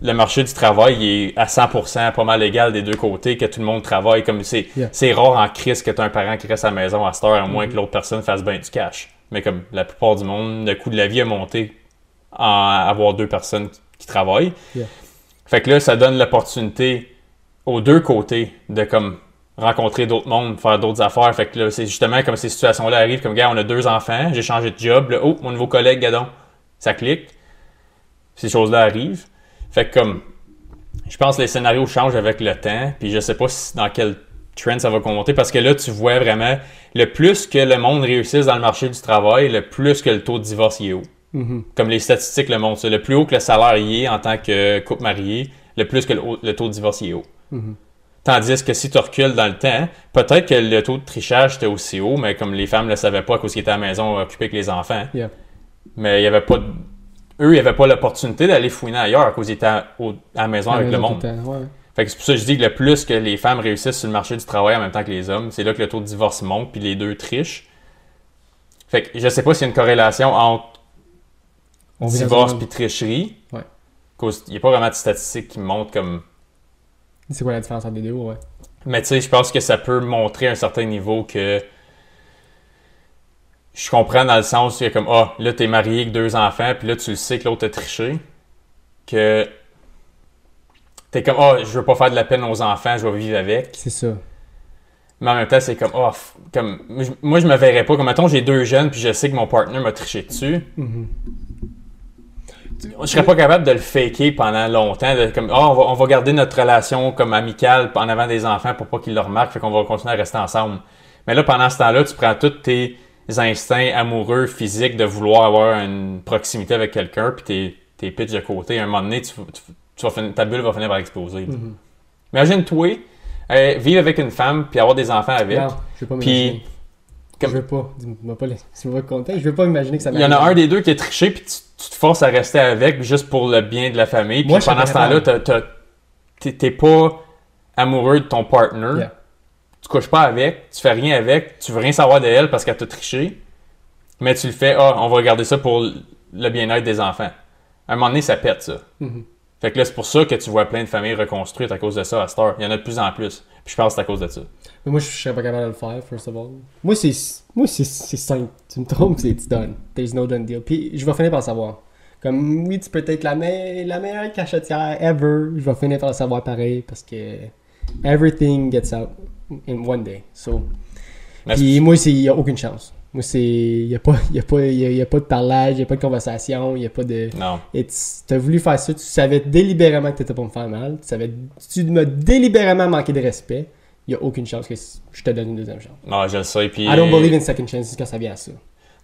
le marché du travail il est à 100% pas mal égal des deux côtés, que tout le monde travaille. Comme c'est Yeah. c'est rare en crise que tu un parent qui reste à la maison à Star, à moins que l'autre personne fasse bien du cash. Mais comme la plupart du monde, le coût de la vie a monté en avoir deux personnes qui travaillent. Yeah. Fait que là, ça donne l'opportunité aux deux côtés de comme rencontrer d'autres mondes, faire d'autres affaires. Fait que là, c'est justement comme ces situations-là arrivent, comme gars, on a deux enfants, j'ai changé de job, là, oh, mon nouveau collègue, gadon, ça clique. Ces choses-là arrivent. Fait que comme, je pense que les scénarios changent avec le temps, puis je sais pas si- dans quel trend ça va compter, parce que là, tu vois vraiment, le plus que le monde réussisse dans le marché du travail, le plus que le taux de divorce y est haut. Mhm. Comme les statistiques le montrent, le plus haut que le salaire y est en tant que couple marié, le plus que le, taux de divorce y est haut. Mhm. Tandis que si tu recules dans le temps, peut-être que le taux de trichage était aussi haut, mais comme les femmes ne le savaient pas cause qu'ils étaient à la maison occupés avec les enfants. Yeah. Mais il y avait pas de- eux, ils n'avaient pas l'opportunité d'aller fouiner ailleurs à cause qu'ils étaient à, la maison avec le monde. Fait que c'est pour ça que je dis que le plus que les femmes réussissent sur le marché du travail en même temps que les hommes, c'est là que le taux de divorce monte, puis les deux trichent. Fait que je sais pas s'il y a une corrélation entre On divorce puis tricherie. Ouais. Cause il n'y a pas vraiment de statistiques qui montrent comme. C'est quoi la différence entre les deux, ouais. Mais tu sais, je pense que ça peut montrer à un certain niveau que. Je comprends dans le sens où il y a comme Ah, là, t'es marié avec deux enfants, puis là, tu le sais que l'autre a triché. Que. T'es comme Ah, je veux pas faire de la peine aux enfants, je vais vivre avec. C'est ça. Mais en même temps, c'est comme, oh, comme, moi, je me verrais pas. Comme, mettons, j'ai deux jeunes, puis je sais que mon partner m'a triché dessus. Mhm. Je serais pas capable de le faker pendant longtemps. De, comme, oh, on va, on va garder notre relation comme amicale en avant des enfants pour pas qu'ils le remarquent, fait qu'on va continuer à rester ensemble. Mais là, pendant ce temps-là, tu prends tous tes instincts amoureux, physiques, de vouloir avoir une proximité avec quelqu'un, puis t'es, t'es pitch de côté. À un moment donné, tu, tu- tu vas finir- ta bulle va finir par exploser. Mhm. Imagine-toi, euh, vivre avec une femme, puis avoir des enfants avec. Non, je veux pas Puis, comme- Je veux pas. Dis-moi pas, les- si tu veux pas content, je veux pas imaginer que ça Il y en a un des deux qui est triché, puis tu, tu te forces à rester avec juste pour le bien de la famille. Puis Moi, pendant ce temps-là, t'es pas amoureux de ton partner. Yeah. Tu couches pas avec, tu fais rien avec, tu veux rien savoir de elle parce qu'elle t'a triché. Mais tu le fais, ah, on va regarder ça pour le bien-être des enfants. À un moment donné, ça pète ça. Mhm. Fait que là, c'est pour ça que tu vois plein de familles reconstruites à cause de ça à Star. Il y en a de plus en plus. Puis je pense que c'est à cause de ça. Mais moi, je serais pas capable de le faire, first of all. Moi, c'est moi c'est c'est simple. Tu me trompes, c'est done. There's no done deal. Puis je vais finir par le savoir. Comme, oui, tu peux être la, me- la meilleure cachetière ever. Je vais finir par le savoir pareil parce que everything gets out in one day. So, puis moi, il n'y a aucune chance. Moi, c'est. Il n'y a, pas- y a, pas- y a, y a pas de parlage, il n'y a pas de conversation, il n'y a pas de. non. Et tu as voulu faire ça, tu savais délibérément que tu étais pour me faire mal, tu savais, tu m'as délibérément manqué de respect, il n'y a aucune chance que je te donne une deuxième chance. Non, je le sais. Puis, I don't believe in second chances quand ça vient à ça.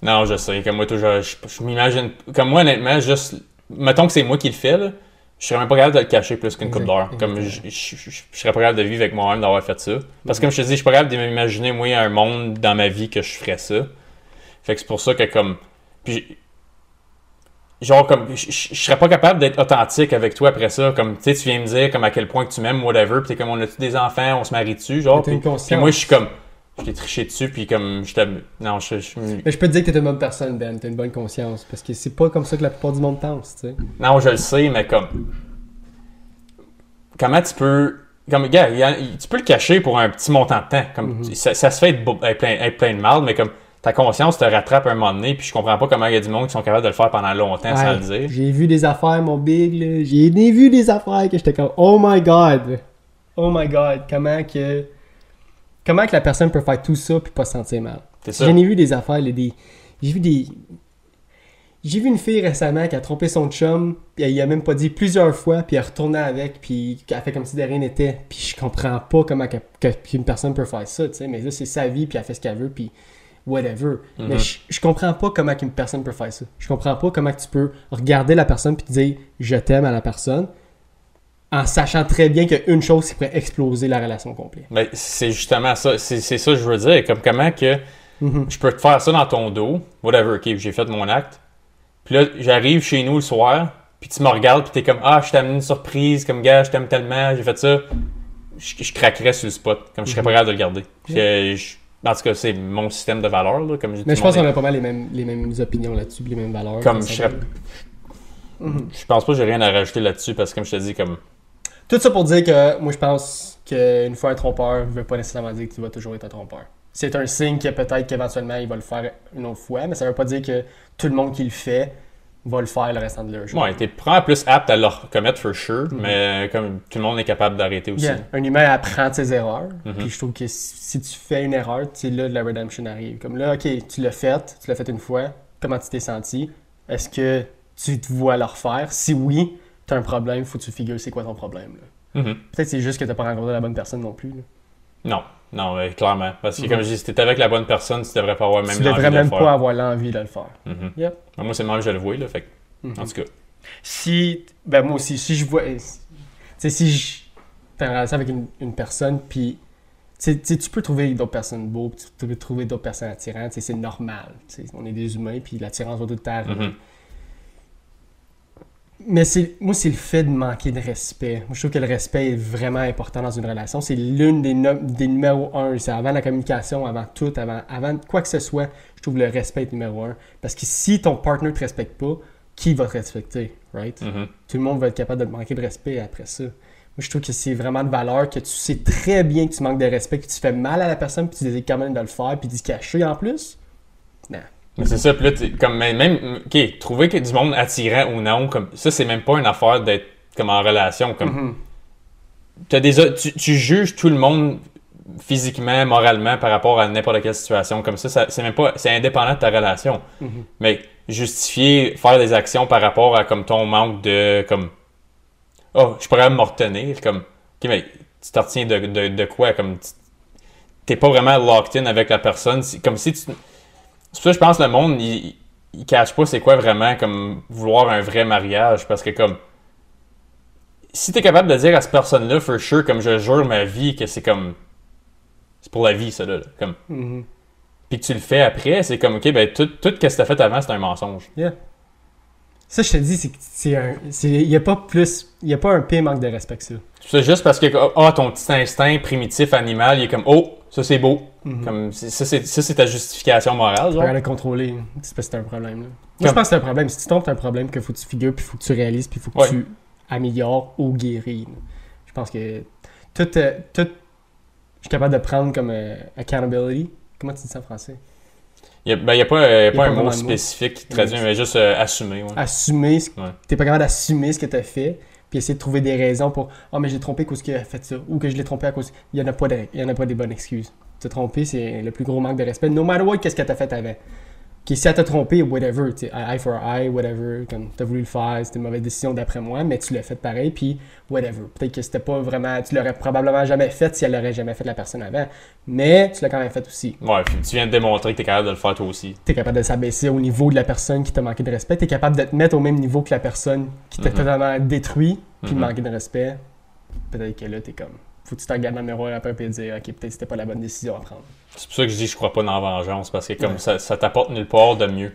Non, je sais. Comme moi, toujours, je, je m'imagine. Comme moi, honnêtement, juste. Mettons que c'est moi qui le fais, là. Je serais même pas capable de le cacher plus qu'une coupe d'heure. Comme je, exactement. je, je- je serais pas capable de vivre avec moi-même d'avoir fait ça. Parce que comme je te dis, je suis pas capable de m'imaginer, moi, un monde dans ma vie que je ferais ça. Fait que c'est pour ça que comme. Puis. Genre, comme. Je, serais pas capable d'être authentique avec toi après ça. Comme, tu sais, tu viens me dire comme à quel point que tu m'aimes, whatever. Puis t'es comme, on a-tu des enfants, on se marie dessus, genre. Puis, puis moi, je suis comme. Je t'ai triché dessus, puis comme. Je t'aime. Non, je, je, Mais je peux te dire que t'es une bonne personne, Ben, t'as une bonne conscience, parce que c'est pas comme ça que la plupart du monde pense, tu sais. Non, je le sais, mais comme. Comment tu peux. Comme, gars, tu peux le cacher pour un petit montant de temps. Comme, Mhm. ça, ça se fait être, beau- être plein, être plein de mal, mais comme ta conscience te rattrape un moment donné, puis je comprends pas comment il y a du monde qui sont capables de le faire pendant longtemps sans le dire. J'ai vu des affaires, mon big, là. J'ai vu des affaires que j'étais comme, oh my god! Oh my god, comment que. Comment que la personne peut faire tout ça puis pas se sentir mal? J'en ai vu des affaires, là, des. J'ai vu des. J'ai vu une fille récemment qui a trompé son chum, puis elle y a même pas dit plusieurs fois, puis elle retournait avec, puis elle fait comme si de rien n'était. Puis je comprends pas comment que- que- qu'une personne peut faire ça, tu sais, mais là c'est sa vie, puis elle fait ce qu'elle veut, puis whatever. Mhm. Mais je, je comprends pas comment qu'une personne peut faire ça. Je comprends pas comment que tu peux regarder la personne puis te dire je t'aime à la personne, en sachant très bien qu'il y a une chose qui pourrait exploser la relation complète. Mais c'est justement ça. C'est c'est ça que je veux dire. Comme comment que Mhm. je peux te faire ça dans ton dos, whatever, ok, j'ai fait mon acte. Puis là, j'arrive chez nous le soir, puis tu me regardes, puis t'es comme, ah, je t'ai amené une surprise, comme gars, je t'aime tellement, j'ai fait ça. Je, je craquerais sur le spot, comme je serais pas capable de le garder. Je- en tout cas, c'est mon système de valeurs, là, comme Mais je pense qu'on a pas mal les mêmes, les mêmes opinions là-dessus, les mêmes valeurs. Comme je serais-. Mhm. Je pense pas que j'ai rien à rajouter là-dessus, parce que comme je te dis, comme, Tout ça pour dire que moi je pense qu'une fois un trompeur ne veut pas nécessairement dire que tu vas toujours être un trompeur. C'est un signe que peut-être qu'éventuellement il va le faire une autre fois, mais ça veut pas dire que tout le monde qui le fait va le faire le restant de leur jour. ouais, t'es probablement plus apte à le reconnaître for sure, mais comme tout le monde est capable d'arrêter aussi. Yeah. Un humain apprend ses erreurs. Mhm. Puis je trouve que si si tu fais une erreur, c'est là que la redemption arrive. Comme là, ok, tu l'as fait, tu l'as fait une fois. Comment tu t'es senti? Est-ce que tu te vois le refaire? Si oui, tu as un problème, faut que tu figures c'est quoi ton problème. là. Mhm. Peut-être c'est juste que tu pas rencontré la bonne personne non plus. là. Non, non, mais clairement. Parce que Mhm. comme je dis, si t'es avec la bonne personne, tu devrais pas avoir même tu l'envie devrais de le même faire. pas avoir l'envie de le faire. Mhm. Yep. Moi, c'est le même que je le vois, là, fait Mhm. en tout cas. Si, ben moi aussi, si je vois, tu sais, si je fais une relation avec une, une personne, puis tu tu tu peux trouver d'autres personnes beaux, puis tu peux trouver d'autres personnes attirantes, tu c'est normal. tu On est des humains, puis l'attirance va tout le temps arriver. Mais c'est, moi, c'est le fait de manquer de respect. Moi, je trouve que le respect est vraiment important dans une relation. C'est l'une des, no- des numéros un. C'est avant la communication, avant tout, avant, avant quoi que ce soit. Je trouve le respect est numéro un. Parce que si ton partner ne te respecte pas, qui va te respecter, right? Mhm. Tout le monde va être capable de te manquer de respect après ça. Moi, je trouve que c'est vraiment de valeur que tu sais très bien que tu manques de respect, que tu fais mal à la personne, puis tu décides quand même de le faire, puis d'y cacher en plus. Mais c'est ça, puis là, comme, même, ok, trouver que du monde attirant ou non, comme, ça, c'est même pas une affaire d'être, comme, en relation, comme, Mhm. t'as des, o- tu, tu juges tout le monde physiquement, moralement, par rapport à n'importe quelle situation, comme ça, ça c'est même pas, c'est indépendant de ta relation. Mhm. Mais justifier, faire des actions par rapport à, comme, ton manque de, comme, oh, je pourrais me retenir, comme, ok, mais tu te retiens de, de, de quoi, comme, t'es pas vraiment locked in avec la personne, comme si tu, c'est pour ça que je pense que le monde, il, il cache pas c'est quoi vraiment comme vouloir un vrai mariage. Parce que comme si t'es capable de dire à cette personne-là, for sure, comme je jure ma vie, que c'est comme. C'est pour la vie, ça là. Comme. Mhm. Puis que tu le fais après, c'est comme ok, ben tout, tout ce que t'as fait avant, c'est un mensonge. Yeah. Ça, je te dis, c'est un. Il n'y a pas plus. Il n'y a pas un pire manque de respect que ça. C'est juste parce que ah, ton petit instinct primitif animal, il est comme oh, ça c'est beau. Mhm. Comme ça c'est ta justification morale, Tu regardes le contrôler. C'est parce que c'est un problème. Là. Moi, Comme- je pense que c'est un problème. Si tu tombes, c'est un problème qu'il faut que tu figures, puis il faut que tu réalises, puis il faut que Ouais. tu améliores ou guéris. là. Je pense que tout, euh, tout. Je suis capable de prendre comme euh, accountability. Comment tu dis ça en français? Il y a, ben, y pas, euh, il y a y pas pas un mot spécifique qui traduit, mais juste euh, assumer. Ouais. Assumer. Ce... Ouais. T'es pas capable d'assumer ce que tu as fait, puis essayer de trouver des raisons pour. Ah, mais j'ai trompé à cause qu'il a fait ça, ou que je l'ai trompé à cause. Il n'y en, a pas de- il y en a pas des bonnes excuses. Te tromper, c'est le plus gros manque de respect. No matter what, qu'est-ce que tu as fait avant. Si elle t'a trompé, whatever, eye for eye, whatever, comme t'as voulu le faire, c'était une mauvaise décision d'après moi, mais tu l'as fait pareil, puis whatever. Peut-être que c'était pas vraiment, tu l'aurais probablement jamais fait si elle l'aurait jamais fait la personne avant, mais tu l'as quand même fait aussi. Ouais, puis tu viens de démontrer que t'es capable de le faire toi aussi. T'es capable de s'abaisser au niveau de la personne qui t'a manqué de respect, t'es capable de te mettre au même niveau que la personne qui t'a Mhm. totalement détruit, puis Mhm. manqué de respect. Peut-être que là, t'es comme, faut que tu te regardes dans le miroir après et dire, ok, peut-être c'était pas la bonne décision à prendre. C'est pour ça que je dis que je crois pas dans la vengeance, parce que comme Ouais. ça, ça t'apporte nulle part de mieux.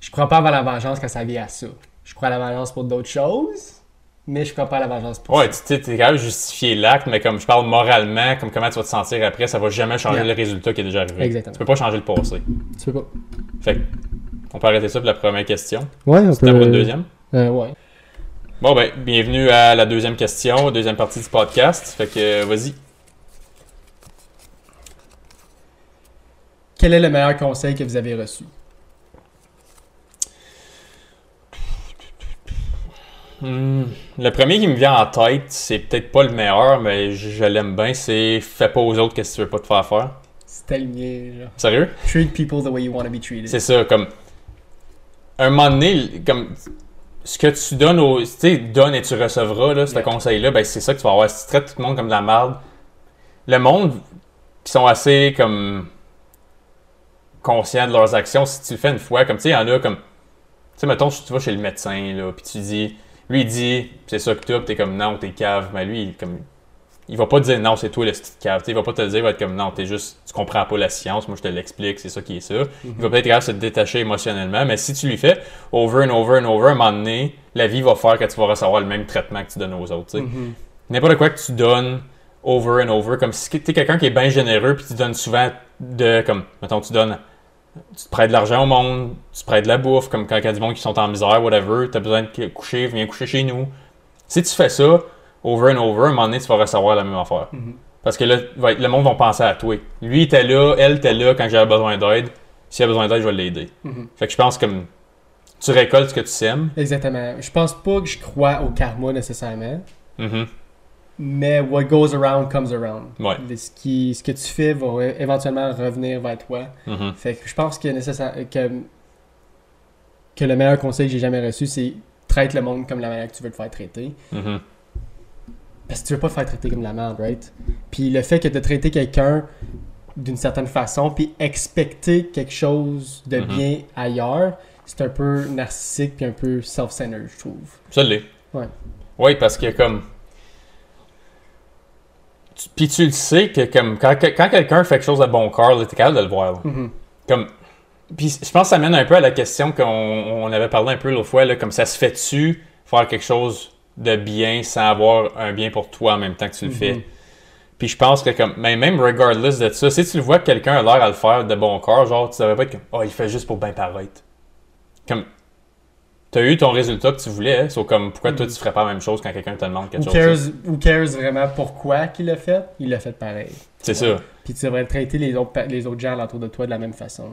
Je crois pas avoir la vengeance quand ça vient à ça. Je crois à la vengeance pour d'autres choses, mais je crois pas à la vengeance pour Ouais, ça. tu sais, t'es capable de justifier l'acte, mais comme je parle moralement, comme comment tu vas te sentir après, ça va jamais changer Yeah. le résultat qui est déjà arrivé. Exactement. Tu peux pas changer le passé. Tu peux pas. Fait que, on peut arrêter ça pour la première question. Ouais, on C'est pour une deuxième? Euh, ouais. Bon ben, bienvenue à la deuxième question, deuxième partie du podcast. Fait que, euh, vas-y. Quel est le meilleur conseil que vous avez reçu? Hmm, Le premier qui me vient en tête, c'est peut-être pas le meilleur, mais je, je l'aime bien, c'est fais pas aux autres qu'est-ce que tu veux pas te faire faire. Le mien, genre. Sérieux? Treat people the way you want to be treated. C'est ça, comme. Un moment donné, comme. Ce que tu donnes au. Tu sais, donne et tu recevras, là, ce Yeah. conseil-là, ben c'est ça que tu vas avoir. Si tu traites tout le monde comme de la merde, le monde qui sont assez, comme. conscients de leurs actions, si tu le fais une fois, comme, tu sais, il y en a, comme. Tu sais, mettons, si tu vas chez le médecin, là, puis tu dis. Lui, il dit, c'est ça que t'as, puis t'es comme, non, t'es cave. Mais lui, il, comme. Il va pas te dire non, c'est toi le petit cave. Il va pas te le dire, il va être comme non, t'es juste, tu comprends pas la science, moi je te l'explique, c'est ça qui est ça. Il va peut-être capable de se détacher émotionnellement, mais si tu lui fais over and over and over, à un moment donné, la vie va faire que tu vas recevoir le même traitement que tu donnes aux autres. sais. Mhm. N'importe quoi que tu donnes over and over, comme si t'es quelqu'un qui est bien généreux puis tu donnes souvent de, comme, mettons, tu donnes, tu te prêtes de l'argent au monde, tu te prêtes de la bouffe, comme quand il y a du monde qui sont en misère, whatever, t'as besoin de coucher, viens coucher chez nous. Si tu fais ça, over and over, à un moment donné, tu vas recevoir la même affaire. Mhm. Parce que là, le monde va penser à toi. Lui était là, elle était là quand j'avais besoin d'aide. S'il a besoin d'aide, je vais l'aider. Mhm. Fait que je pense comme tu récoltes ce que tu sèmes. Exactement. Je pense pas que je crois au karma nécessairement, Mhm. mais what goes around comes around. Ouais. Ce, qui, ce que tu fais va éventuellement revenir vers toi. Fait que je pense que, nécessaire, que, que le meilleur conseil que j'ai jamais reçu, c'est traite le monde comme la manière que tu veux te faire traiter. Parce que tu veux pas te faire traiter comme la merde, right? Puis le fait que de traiter quelqu'un d'une certaine façon, puis expecter quelque chose de Mhm. bien ailleurs, c'est un peu narcissique puis un peu self-centered, je trouve. Ça l'est. Ouais. Oui, parce que comme. tu- Puis tu le sais que comme quand, quand quelqu'un fait quelque chose de bon cœur, t'es capable de le voir. là. Mhm. Comme. Puis je pense que ça mène un peu à la question qu'on on avait parlé un peu l'autre fois, là, comme ça se fait-tu faire quelque chose de bien sans avoir un bien pour toi en même temps que tu le fais. Mhm. Puis je pense que comme mais même regardless de ça, si tu le vois que quelqu'un a l'air à le faire de bon cœur, genre tu devrais pas être comme oh il fait juste pour bien paraître. Comme t'as eu ton résultat que tu voulais, hein, sauf comme pourquoi toi Mhm. tu ferais pas la même chose quand quelqu'un te demande quelque Who chose. cares, who cares vraiment pourquoi qu'il l'a fait? Il l'a fait pareil. C'est ça. Puis tu devrais traiter les autres, les autres gens autour de toi de la même façon.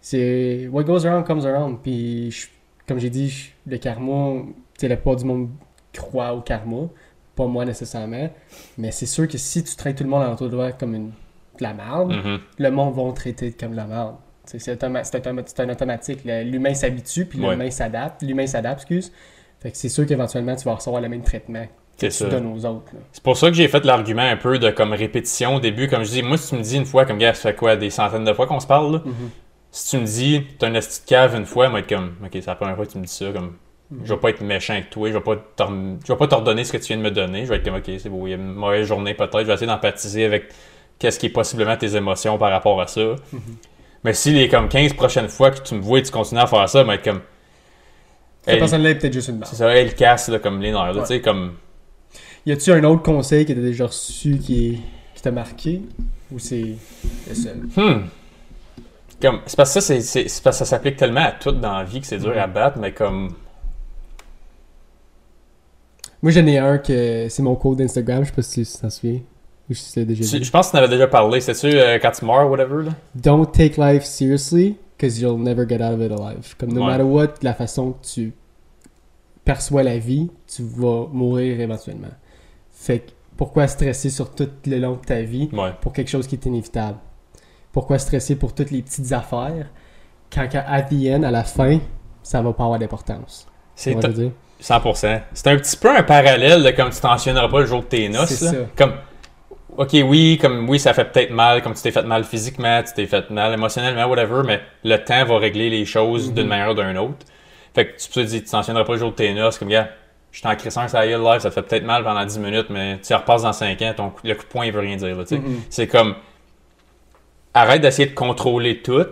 C'est what goes around comes around. Puis je- comme j'ai dit, je- le karma, sais, la plupart du monde croit au karma. Pas moi nécessairement. Mais c'est sûr que si tu traites tout le monde autour de toi comme une, de la merde, Mhm. le monde va te traiter comme de la merde. C'est automa- automa- un automatique. L'humain s'habitue, puis Ouais. l'humain s'adapte. L'humain s'adapte, excuse. Fait que c'est sûr qu'éventuellement, tu vas recevoir le même traitement que tu donnes aux autres. C'est pour ça que j'ai fait l'argument un peu de comme répétition au début. Comme je dis, moi, si tu me dis une fois, comme gars, ça fait quoi, des centaines de fois qu'on se parle, là? Mhm. Si tu me dis, t'as un esti de cave une fois, moi, être comme, ok, c'est la première fois que tu me dis ça, comme, je vais pas être méchant avec toi, je vais pas je vais pas t'ordonner ce que tu viens de me donner, je vais être comme, ok, c'est beau, il y a une mauvaise journée peut-être, je vais essayer d'empathiser avec qu'est-ce qui est possiblement tes émotions par rapport à ça. Mhm. Mais si les comme 15 prochaines fois que tu me vois et tu continues à faire ça, moi, être comme, Cette personne-là est peut-être juste une c'est ça, elle casse, là, comme les nerfs, Ouais. tu sais, comme, Y a-tu un autre conseil que t'as déjà reçu qui, t'a marqué? Ou c'est le seul? Hmm. Comme, c'est parce que ça, c'est, parce que ça s'applique tellement à tout dans la vie que c'est dur à battre, mais comme. Moi j'en ai un que c'est mon code d'Instagram, je sais pas si tu t'en souviens. Ou si tu l'as déjà je pense que tu en avais déjà parlé. C'est-tu euh, quand tu meurs, whatever, là? Don't take life seriously, cause you'll never get out of it alive. Comme no Ouais. matter what, la façon que tu perçois la vie, tu vas mourir éventuellement. Fait que pourquoi stresser sur tout le long de ta vie Ouais. pour quelque chose qui est inévitable? Pourquoi stresser pour toutes les petites affaires quand at the end, à la fin, ça va pas avoir d'importance? C'est Tu vois ce que je veux dire? 100%. C'est un petit peu un parallèle de comme tu t'en souviendras pas le jour de tes noces. Là. ça. Comme, ok, oui, comme oui, ça fait peut-être mal, comme tu t'es fait mal physiquement, tu t'es fait mal émotionnellement, whatever, mais le temps va régler les choses Mhm. d'une manière ou d'une autre. Fait que tu peux te dire, tu t'en souviendras pas le jour de tes noces, comme, gars, je t'en crissant un ça y est, live, ça te fait peut-être mal pendant 10 minutes, mais tu repasses dans 5 ans, ton, coup- le coup de poing, il veut rien dire, là, tu sais. Mhm. C'est comme, arrête d'essayer de contrôler tout.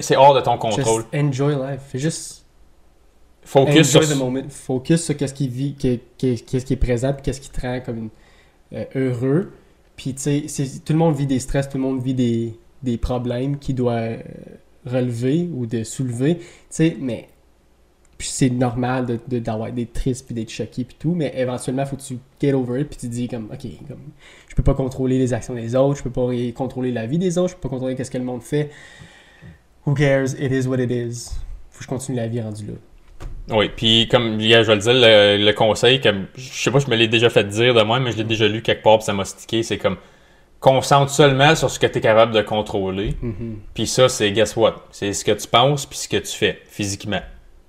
C'est hors de ton contrôle. Just enjoy life. Fais juste Focus sur, enjoy the moment. Focus sur qu'est-ce qui vit, qu'est- qu'est- qu'est-ce qui est présent, puis qu'est-ce qui te rend comme euh, heureux. Puis tu sais, tout le monde vit des stress, tout le monde vit des, des problèmes qu'il doit euh, relever ou de soulever. Tu sais, mais puis c'est normal de, de- d'avoir d'être triste puis d'être choqué puis tout, mais éventuellement faut que tu get over it puis tu te dis comme ok comme je peux pas contrôler les actions des autres, je peux pas contrôler la vie des autres, je peux pas contrôler qu'est-ce que le monde fait. Who cares? It is what it is. Faut que je continue la vie rendue là. Oui, puis comme je vais le dire, le, le conseil, que je sais pas, je me l'ai déjà fait dire de moi, mais je l'ai déjà lu quelque part, puis ça m'a stické, c'est comme concentre seulement sur ce que tu es capable de contrôler. Mhm. Puis ça, c'est guess what? C'est ce que tu penses puis ce que tu fais physiquement.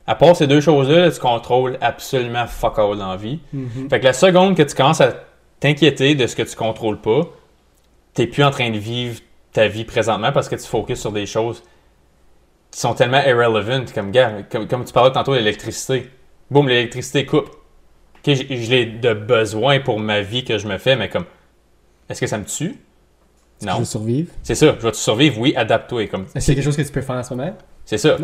À part ces deux choses-là, là, tu contrôles absolument fuck all dans la vie. Mhm. Fait que la seconde que tu commences à t'inquiéter de ce que tu contrôles pas, t'es plus en train de vivre ta vie présentement parce que tu focuses sur des choses qui sont tellement irrelevant. Comme, gars, comme, comme tu parlais tantôt de l'électricité. Boum, l'électricité coupe. ok, je, je l'ai de besoin pour ma vie que je me fais, mais comme, est-ce que ça me tue? Je Non. veux survivre? C'est ça, je vais te survivre, oui, adapte-toi. Comme, a quelque chose que tu peux faire en ce moment? c'est ça.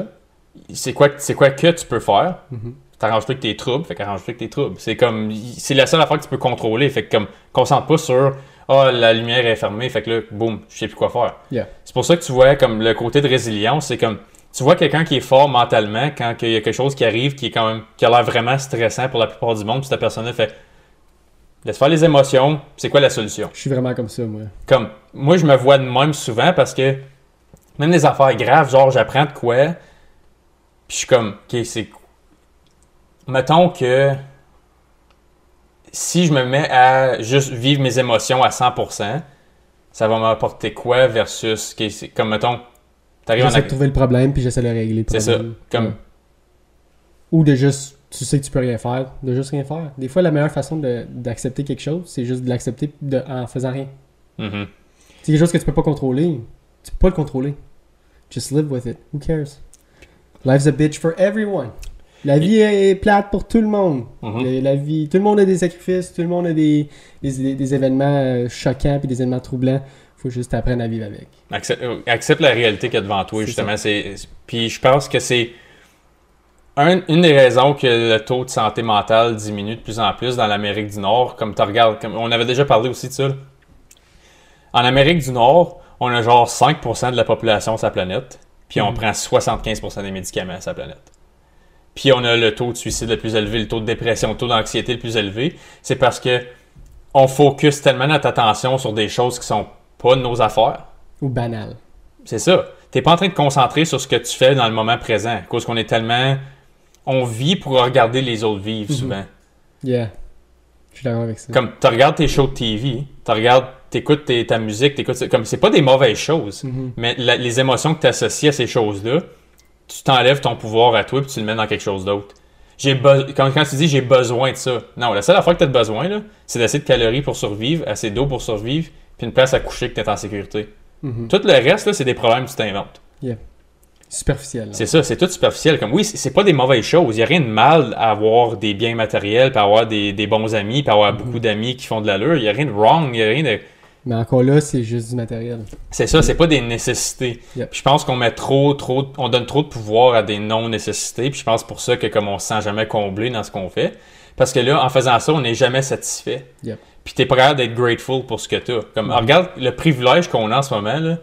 C'est quoi, c'est quoi que tu peux faire? Mhm. T'arranges-toi avec tes troubles, fait qu'arrange-toi avec tes troubles. C'est comme, c'est la seule affaire que tu peux contrôler. Fait que comme, concentre pas sur, ah, la lumière est fermée, fait que là, boum, je sais plus quoi faire. Yeah. C'est pour ça que tu vois, comme, le côté de résilience, c'est comme, tu vois quelqu'un qui est fort mentalement quand il y a quelque chose qui arrive qui est quand même, qui a l'air vraiment stressant pour la plupart du monde, puis cette personne-là fait, laisse faire les émotions, c'est quoi la solution? Je suis vraiment comme ça, moi. comme moi je me vois de même souvent parce que même les affaires graves genre j'apprends de quoi puis je suis comme ok c'est mettons que si je me mets à juste vivre mes émotions à 100% ça va m'apporter quoi versus comme mettons t'arrives en J'essaie de trouver le problème, puis j'essaie de le régler. le C'est ça. Comme- Ouais. Ou de juste, tu sais que tu peux rien faire, de juste rien faire. Des fois, la meilleure façon d'accepter quelque chose, c'est juste de l'accepter en faisant rien. Mhm. C'est quelque chose que tu peux pas contrôler. Tu peux pas le contrôler. Just live with it. Who cares? Life's a bitch for everyone. La vie est plate pour tout le monde. Mhm. Le- La vie, tout le monde a des sacrifices, tout le monde a des, des, des événements euh, choquants puis des événements troublants. Faut juste apprendre à vivre avec. Accepte, euh, accepte la réalité qu'il y a devant toi, justement. C'est, puis je pense que c'est un- une des raisons que le taux de santé mentale diminue de plus en plus dans l'Amérique du Nord. Comme tu regardes, comme on avait déjà parlé aussi de ça. là. En Amérique du Nord, on a genre 5% de la population sur la planète, puis on Mhm. prend 75% des médicaments sur la planète. Puis on a le taux de suicide le plus élevé, le taux de dépression, le taux d'anxiété le plus élevé. C'est parce que on focus tellement notre attention sur des choses qui sont pas de nos affaires. Ou banal. C'est ça. T'es pas en train de te concentrer sur ce que tu fais dans le moment présent. À cause qu'on est tellement. On vit pour regarder les autres vivre Mhm. souvent. Yeah. Je suis d'accord avec ça. Comme tu regardes tes shows de TV, tu regardes, t'écoutes tes- ta musique, t'écoutes. Comme c'est pas des mauvaises choses, Mhm. mais la- les émotions que tu associes à ces choses-là, tu t'enlèves ton pouvoir à toi puis tu le mets dans quelque chose d'autre. J'ai quand, quand tu dis j'ai besoin de ça, non, la seule affaire que tu as besoin, c'est d'assez de calories pour survivre, assez d'eau pour survivre, puis une place à coucher que tu es en sécurité. Mhm. Tout le reste, là, c'est des problèmes que tu t'inventes. Superficiel. C'est ça, c'est tout superficiel. Comme oui, c'est pas des mauvaises choses. Il n'y a rien de mal à avoir des biens matériels, puis avoir des, des bons amis, puis avoir beaucoup d'amis qui font de l'allure. Il n'y a rien de wrong, il n'y a rien de. Mais encore là, c'est juste du matériel. C'est ça, c'est pas des nécessités. Yep. Puis je pense qu'on met trop, trop, on donne trop de pouvoir à des non-nécessités. Puis je pense pour ça que comme on se sent jamais comblé dans ce qu'on fait. Parce que là, en faisant ça, on n'est jamais satisfait. Yep. Puis t'es pas capable d'être grateful pour ce que t'as. Comme, Mhm. regarde le privilège qu'on a en ce moment, là.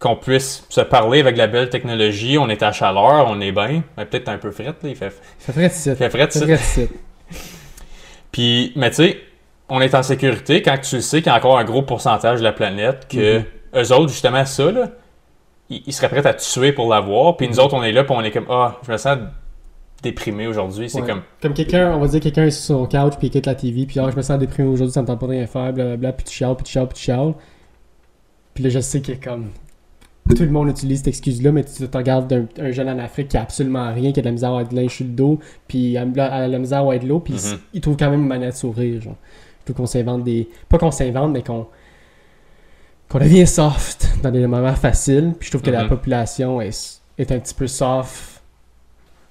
Qu'on puisse se parler avec la belle technologie, on est à chaleur, on est bien. Ben, Peut-être un peu frette, là. Il fait, il fait frette, Ça ferait de site. Puis, mais tu sais, on est en sécurité quand tu le sais qu'il y a encore un gros pourcentage de la planète que Mhm. eux autres, justement, ça, là, ils, seraient prêts à te tuer pour l'avoir. Puis nous Mhm. autres, on est là, puis on est comme, ah, je me sens déprimé aujourd'hui. C'est Ouais. comme, Comme quelqu'un, on va dire quelqu'un est sur son couch puis il quitte la TV puis ah, je me sens déprimé aujourd'hui, ça me tente pas de rien faire, blablabla, puis tu chiales, puis tu chiales, puis tu chiales. Puis là, je sais que comme tout le monde utilise cette excuse-là, mais tu te regardes d'un un jeune en Afrique qui a absolument rien, qui a de la misère à avoir de linge sur le dos, puis a, a la misère à avoir de l'eau, puis Mhm. il- il trouve quand même une manière de sourire, genre. Je trouve qu'on s'invente des... Pas qu'on s'invente, mais qu'on qu'on devient soft dans des moments faciles, puis je trouve que la Mhm. population est, est un petit peu soft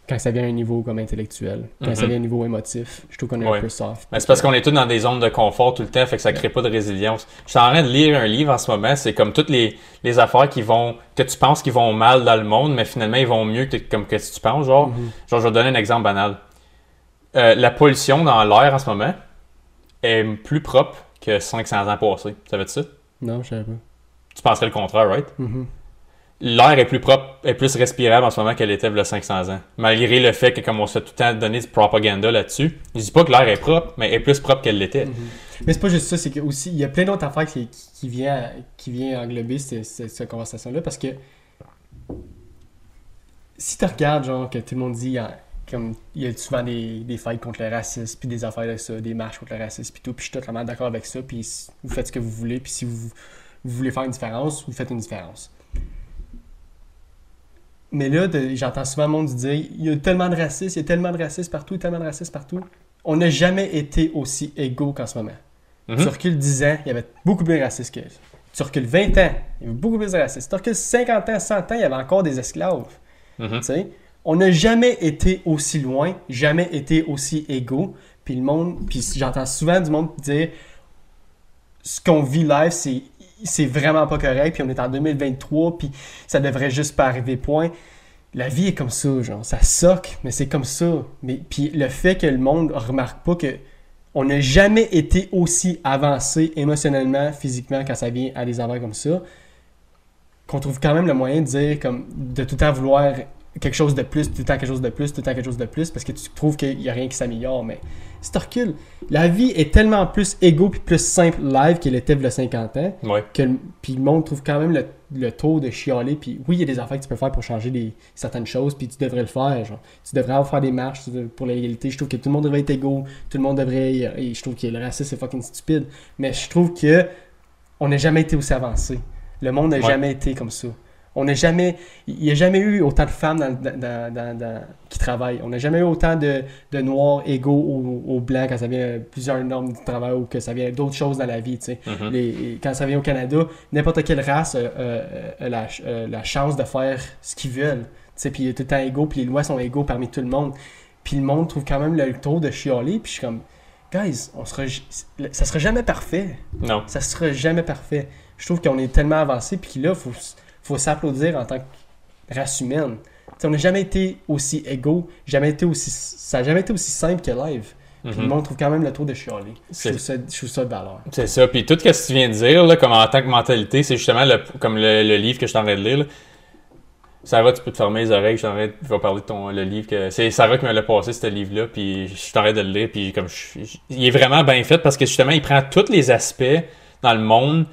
quand ça vient à un niveau comme intellectuel, quand ça Mhm. vient à un niveau émotif. Je trouve qu'on est un peu soft. c'est parce qu'on est tous dans des zones de confort tout le temps, fait que ça crée pas de résilience. Je suis en train de lire un livre en ce moment, c'est comme toutes les, les affaires qui vont, que tu penses qu'ils vont mal dans le monde, mais finalement ils vont mieux que, comme que tu penses, genre. Mhm. Genre, je vais te donner un exemple banal. Euh, la pollution dans l'air en ce moment est plus propre que 500 ans passés. Ça veut dire ça? Non, je savais pas. Tu penserais le contraire, right? Mhm. L'air est plus propre, est plus respirable en ce moment qu'elle était il y a 500 ans. Malgré le fait que, comme on se tout le temps donner du propaganda là-dessus, je dis pas que l'air est propre, mais est plus propre qu'elle l'était. Mhm. Mais c'est pas juste ça, c'est que aussi il y a plein d'autres affaires qui, qui, vient, qui vient englober cette, conversation-là parce que si tu regardes, genre, que tout le monde dit, comme, il y a souvent des, des fights contre le racisme, puis des affaires de ça, des marches contre le racisme, puis tout, puis je suis totalement d'accord avec ça, puis vous faites ce que vous voulez, puis si vous voulez faire une différence, vous faites une différence. Mais là, j'entends souvent le monde dire il y a tellement de racisme, il y a tellement de racisme partout, tellement de racisme partout. On n'a jamais été aussi égaux qu'en ce moment. Mhm. Tu recules 10 ans, il y avait beaucoup plus de racistes que. Tu recules 20 ans, il y avait beaucoup plus de racistes. Tu recules 50 ans, 100 ans, il y avait encore des esclaves. Mhm. Tu sais? On n'a jamais été aussi loin, jamais été aussi égaux. Puis le monde, puis j'entends souvent du monde dire ce qu'on vit live, c'est c'est vraiment pas correct, puis on est en 2023, puis ça devrait juste pas arriver, point. La vie est comme ça, genre, ça soque, mais c'est comme ça. Mais puis le fait que le monde remarque pas que on n'a jamais été aussi avancé émotionnellement, physiquement, quand ça vient à des affaires comme ça, qu'on trouve quand même le moyen de dire, comme, de tout le temps vouloir quelque chose de plus, tout le temps quelque chose de plus, tout le temps quelque chose de plus, parce que tu trouves qu'il n'y a rien qui s'améliore. Mais si tu recules, la vie est tellement plus égaux puis plus simple live qu'elle était a 50 ans, Ouais. que le- puis le monde trouve quand même le, le taux de chialer. Puis oui, il y a des affaires que tu peux faire pour changer des, certaines choses, puis tu devrais le faire. Genre. Tu devrais avoir faire des marches pour l'égalité. Je trouve que tout le monde devrait être égaux, tout le monde devrait. et je trouve que le racisme c'est fucking stupide. Mais je trouve que on n'a jamais été aussi avancé. Le monde n'a Ouais. jamais été comme ça. On n'a jamais. Il n'y a jamais eu autant de femmes dans- dans- dans- dans- qui travaillent. On n'a jamais eu autant de, de noirs égaux aux, aux blancs quand ça vient plusieurs normes de travail ou que ça vient d'autres choses dans la vie. tu sais. Mhm. Les- quand ça vient au Canada, n'importe quelle race euh, euh, a la, euh, la chance de faire ce qu'ils veulent. Tu sais, Puis il est tout le temps égaux, puis les lois sont égaux parmi tout le monde. Puis le monde trouve quand même le taux de chialer, puis je suis comme, guys, on sera, ça sera jamais parfait. Non. Ça sera jamais parfait. Je trouve qu'on est tellement avancé, puis là, faut, faut s'applaudir en tant que race humaine. On n'a jamais été aussi égaux, jamais été aussi, ça n'a jamais été aussi simple que live. Puis le Mhm. monde trouve quand même le taux de chialer. Je C'est- trouve ça, je trouve ça de valeur. C'est ça. Puis tout ce que tu viens de dire, là, comme en tant que mentalité, c'est justement le, comme le, le livre que je suis en train de lire. là. Sarah, tu peux te fermer les oreilles. Je train de- vais parler de ton, le livre. que C'est Sarah qui me l'a passé, ce livre-là. Puis je suis en train de le lire. Puis comme je- il est vraiment bien fait parce que justement, il prend tous les aspects dans le monde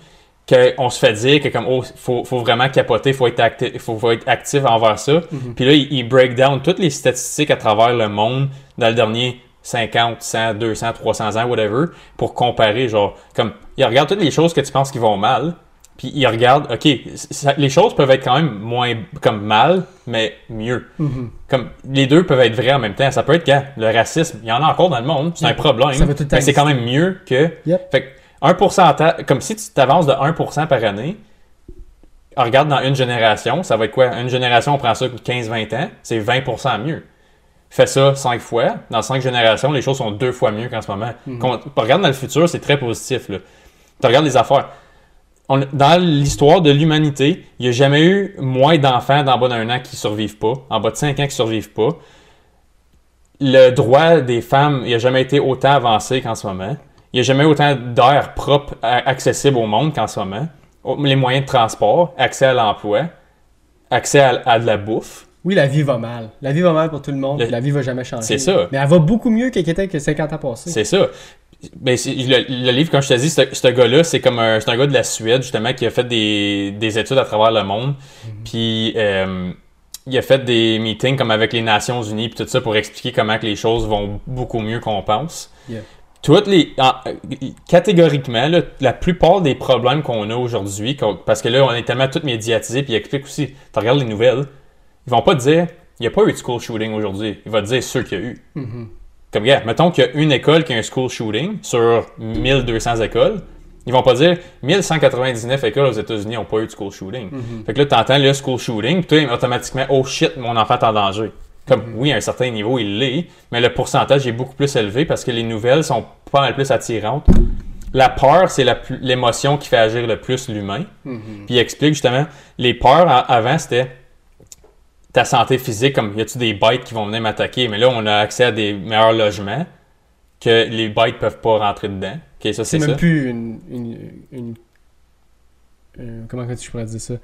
qu'on se fait dire que comme oh faut, faut vraiment capoter faut être actif faut, faut être actif envers ça Mhm. puis là il, il break down toutes les statistiques à travers le monde dans le dernier 50 100 200 300 ans whatever pour comparer genre comme il regarde toutes les choses que tu penses qui vont mal puis il regarde ok ça- les choses peuvent être quand même moins comme mal mais mieux Mhm. comme les deux peuvent être vrais en même temps ça peut être quand le racisme il y en a encore dans le monde c'est un problème Ça mais c'est quand même mieux que Yep. fait que 1%, comme si tu t'avances de 1% par année, regarde dans une génération, ça va être quoi? Une génération, on prend ça 15-20 ans, c'est 20% mieux. Fais ça 5 fois, dans 5 générations, les choses sont deux fois mieux qu'en ce moment. Qu'on- regarde dans le futur, c'est très positif. Là. Tu regardes les affaires. On- dans l'histoire de l'humanité, il n'y a jamais eu moins d'enfants d'en bas d'un an qui survivent pas, en bas de 5 ans qui survivent pas. Le droit des femmes, il n'a jamais été autant avancé qu'en ce moment. Il n'y a jamais autant d'air propre accessible au monde qu'en ce moment. Les moyens de transport, accès à l'emploi, accès à, à de la bouffe. Oui, la vie va mal. La vie va mal pour tout le monde, Le- la vie va jamais changer. C'est ça. Mais elle va beaucoup mieux qu'elle était que 50 ans passés. C'est ça. C'est- le, le livre, comme je te dis, ce, ce gars-là, c'est comme un, un gars de la Suède, justement, qui a fait des, des études à travers le monde. Puis, euh, il a fait des meetings comme avec les Nations Unies, puis tout ça, pour expliquer comment que les choses vont beaucoup mieux qu'on pense. Yeah. Toutes les. en- catégoriquement, là, la plupart des problèmes qu'on a aujourd'hui, parce que là, on est tellement tout médiatisé, puis il explique aussi, tu regardes les nouvelles, ils vont pas te dire, il n'y a pas eu de school shooting aujourd'hui. Il va te dire ceux qu'il y a eu. Mhm. Comme, gars, mettons qu'il y a une école qui a un school shooting sur 1200 écoles. Ils vont pas dire 1199 écoles aux États-Unis n'ont pas eu de school shooting. Mhm. Fait que là, t'entends le school shooting, puis toi, automatiquement, oh shit, mon enfant est en danger. Comme, oui, à un certain niveau, il l'est, mais le pourcentage est beaucoup plus élevé parce que les nouvelles sont pas mal plus attirantes. La peur, c'est l'émotion qui fait agir le plus l'humain. Mhm. Puis il explique justement, les peurs avant, c'était ta santé physique, comme y a-tu des bêtes qui vont venir m'attaquer, mais là, on a accès à des meilleurs logements que les bêtes peuvent pas rentrer dedans. Ça, C'est même ça. plus une. une, une- euh, comment je pourrais dire ça?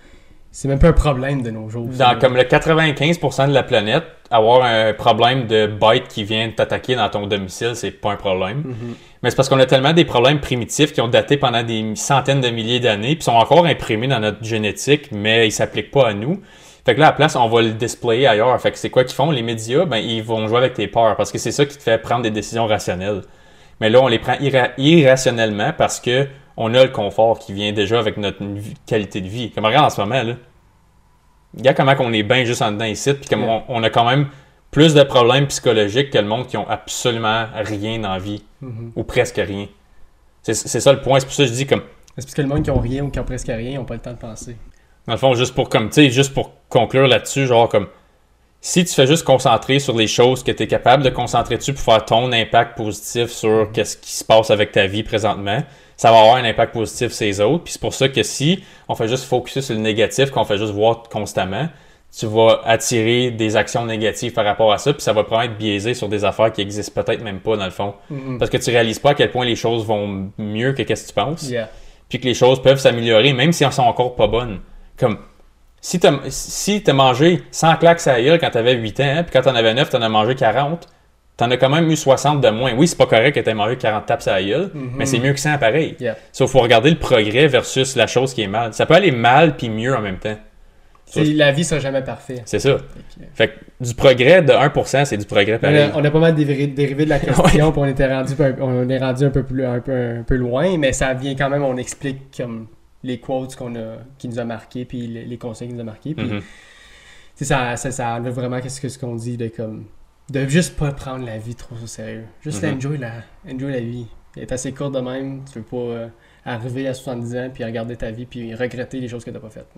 C'est même pas un problème de nos jours. Dans comme le 95% de la planète, avoir un problème de bêtes qui viennent t'attaquer dans ton domicile, c'est pas un problème. Mhm. Mais c'est parce qu'on a tellement des problèmes primitifs qui ont daté pendant des centaines de milliers d'années, puis sont encore imprimés dans notre génétique, mais ils s'appliquent pas à nous. Fait que là, à la place, on va le displayer ailleurs. Fait que c'est quoi qu'ils font? Les médias, ben, ils vont jouer avec tes peurs, parce que c'est ça qui te fait prendre des décisions rationnelles. Mais là, on les prend irra- irrationnellement parce que on a le confort qui vient déjà avec notre qualité de vie. Comme regarde en ce moment, là. Regarde comment on est bien juste en dedans ici, puis comme on, on a quand même plus de problèmes psychologiques que le monde qui ont absolument rien dans la vie Mhm. ou presque rien. C'est ça le point. C'est pour ça que je dis comme, C'est parce que le monde qui ont rien ou qui ont presque rien, ils ont pas le temps de penser. dans le fond, juste pour comme, tu sais, juste pour conclure là-dessus, genre comme, si tu fais juste concentrer sur les choses que tu es capable de concentrer dessus pour faire ton impact positif sur qu'est-ce qui se passe avec ta vie présentement, ça va avoir un impact positif sur les autres. Puis c'est pour ça que si on fait juste focuser sur le négatif, qu'on fait juste voir constamment, tu vas attirer des actions négatives par rapport à ça, puis ça va probablement être biaisé sur des affaires qui existent peut-être même pas dans le fond. Mhm. Parce que tu réalises pas à quel point les choses vont mieux que qu'est-ce que tu penses Yeah. puis que les choses peuvent s'améliorer, même si elles sont encore pas bonnes. Comme, si t'as si t'as mangé 100 claques à gueule quand t'avais 8 ans, hein, puis quand t'en avais 9, t'en as mangé 40, t'en as quand même eu 60 de moins. Oui, c'est pas correct que t'aies mangé 40 tapes à gueule, mais c'est mieux que 100 pareil. Yeah. Sauf faut regarder le progrès versus la chose qui est mal. Ça peut aller mal puis mieux en même temps. La vie sera jamais parfaite. C'est ça. Fait que- Fait que du progrès de 1%, c'est du progrès On pareil. a, on a pas mal dérivé, dérivé de la question, puis on était rendu, un- on est rendu un peu plus, un peu, un peu loin, mais ça vient quand même, on explique comme les quotes qu'on a, qui nous a marqué, puis les, les conseils qui nous a marqué, puis sais, ça, ça, ça enlève vraiment qu'est-ce que ce qu'on dit de comme de juste pas prendre la vie trop au sérieux, juste Mhm. enjoy la, enjoy la vie. Elle est assez courte de même, tu veux pas euh, arriver à 70 ans puis regarder ta vie puis regretter les choses que t'as pas faites.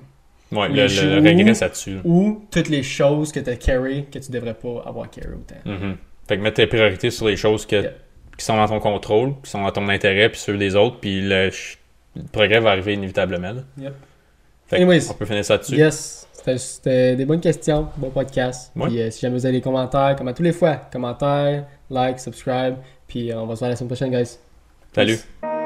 Ouais, le, le regret, ça tue. Ou toutes les choses que t'as carry que tu devrais pas avoir carry autant. Mhm. Fait que mettre tes priorités sur les choses que- Yeah. qui sont dans ton contrôle, qui sont dans ton intérêt, puis ceux des autres, puis le, le progrès va arriver inévitablement. là. Yep. Fait que Anyways. on peut finir ça dessus. Yes, c'était- des bonnes questions, bon podcast. Ouais. Puis euh, si jamais vous avez des commentaires, comme à tous les fois, commentaires, like, subscribe, puis euh, on va se voir la semaine prochaine, guys. Salut. Peace.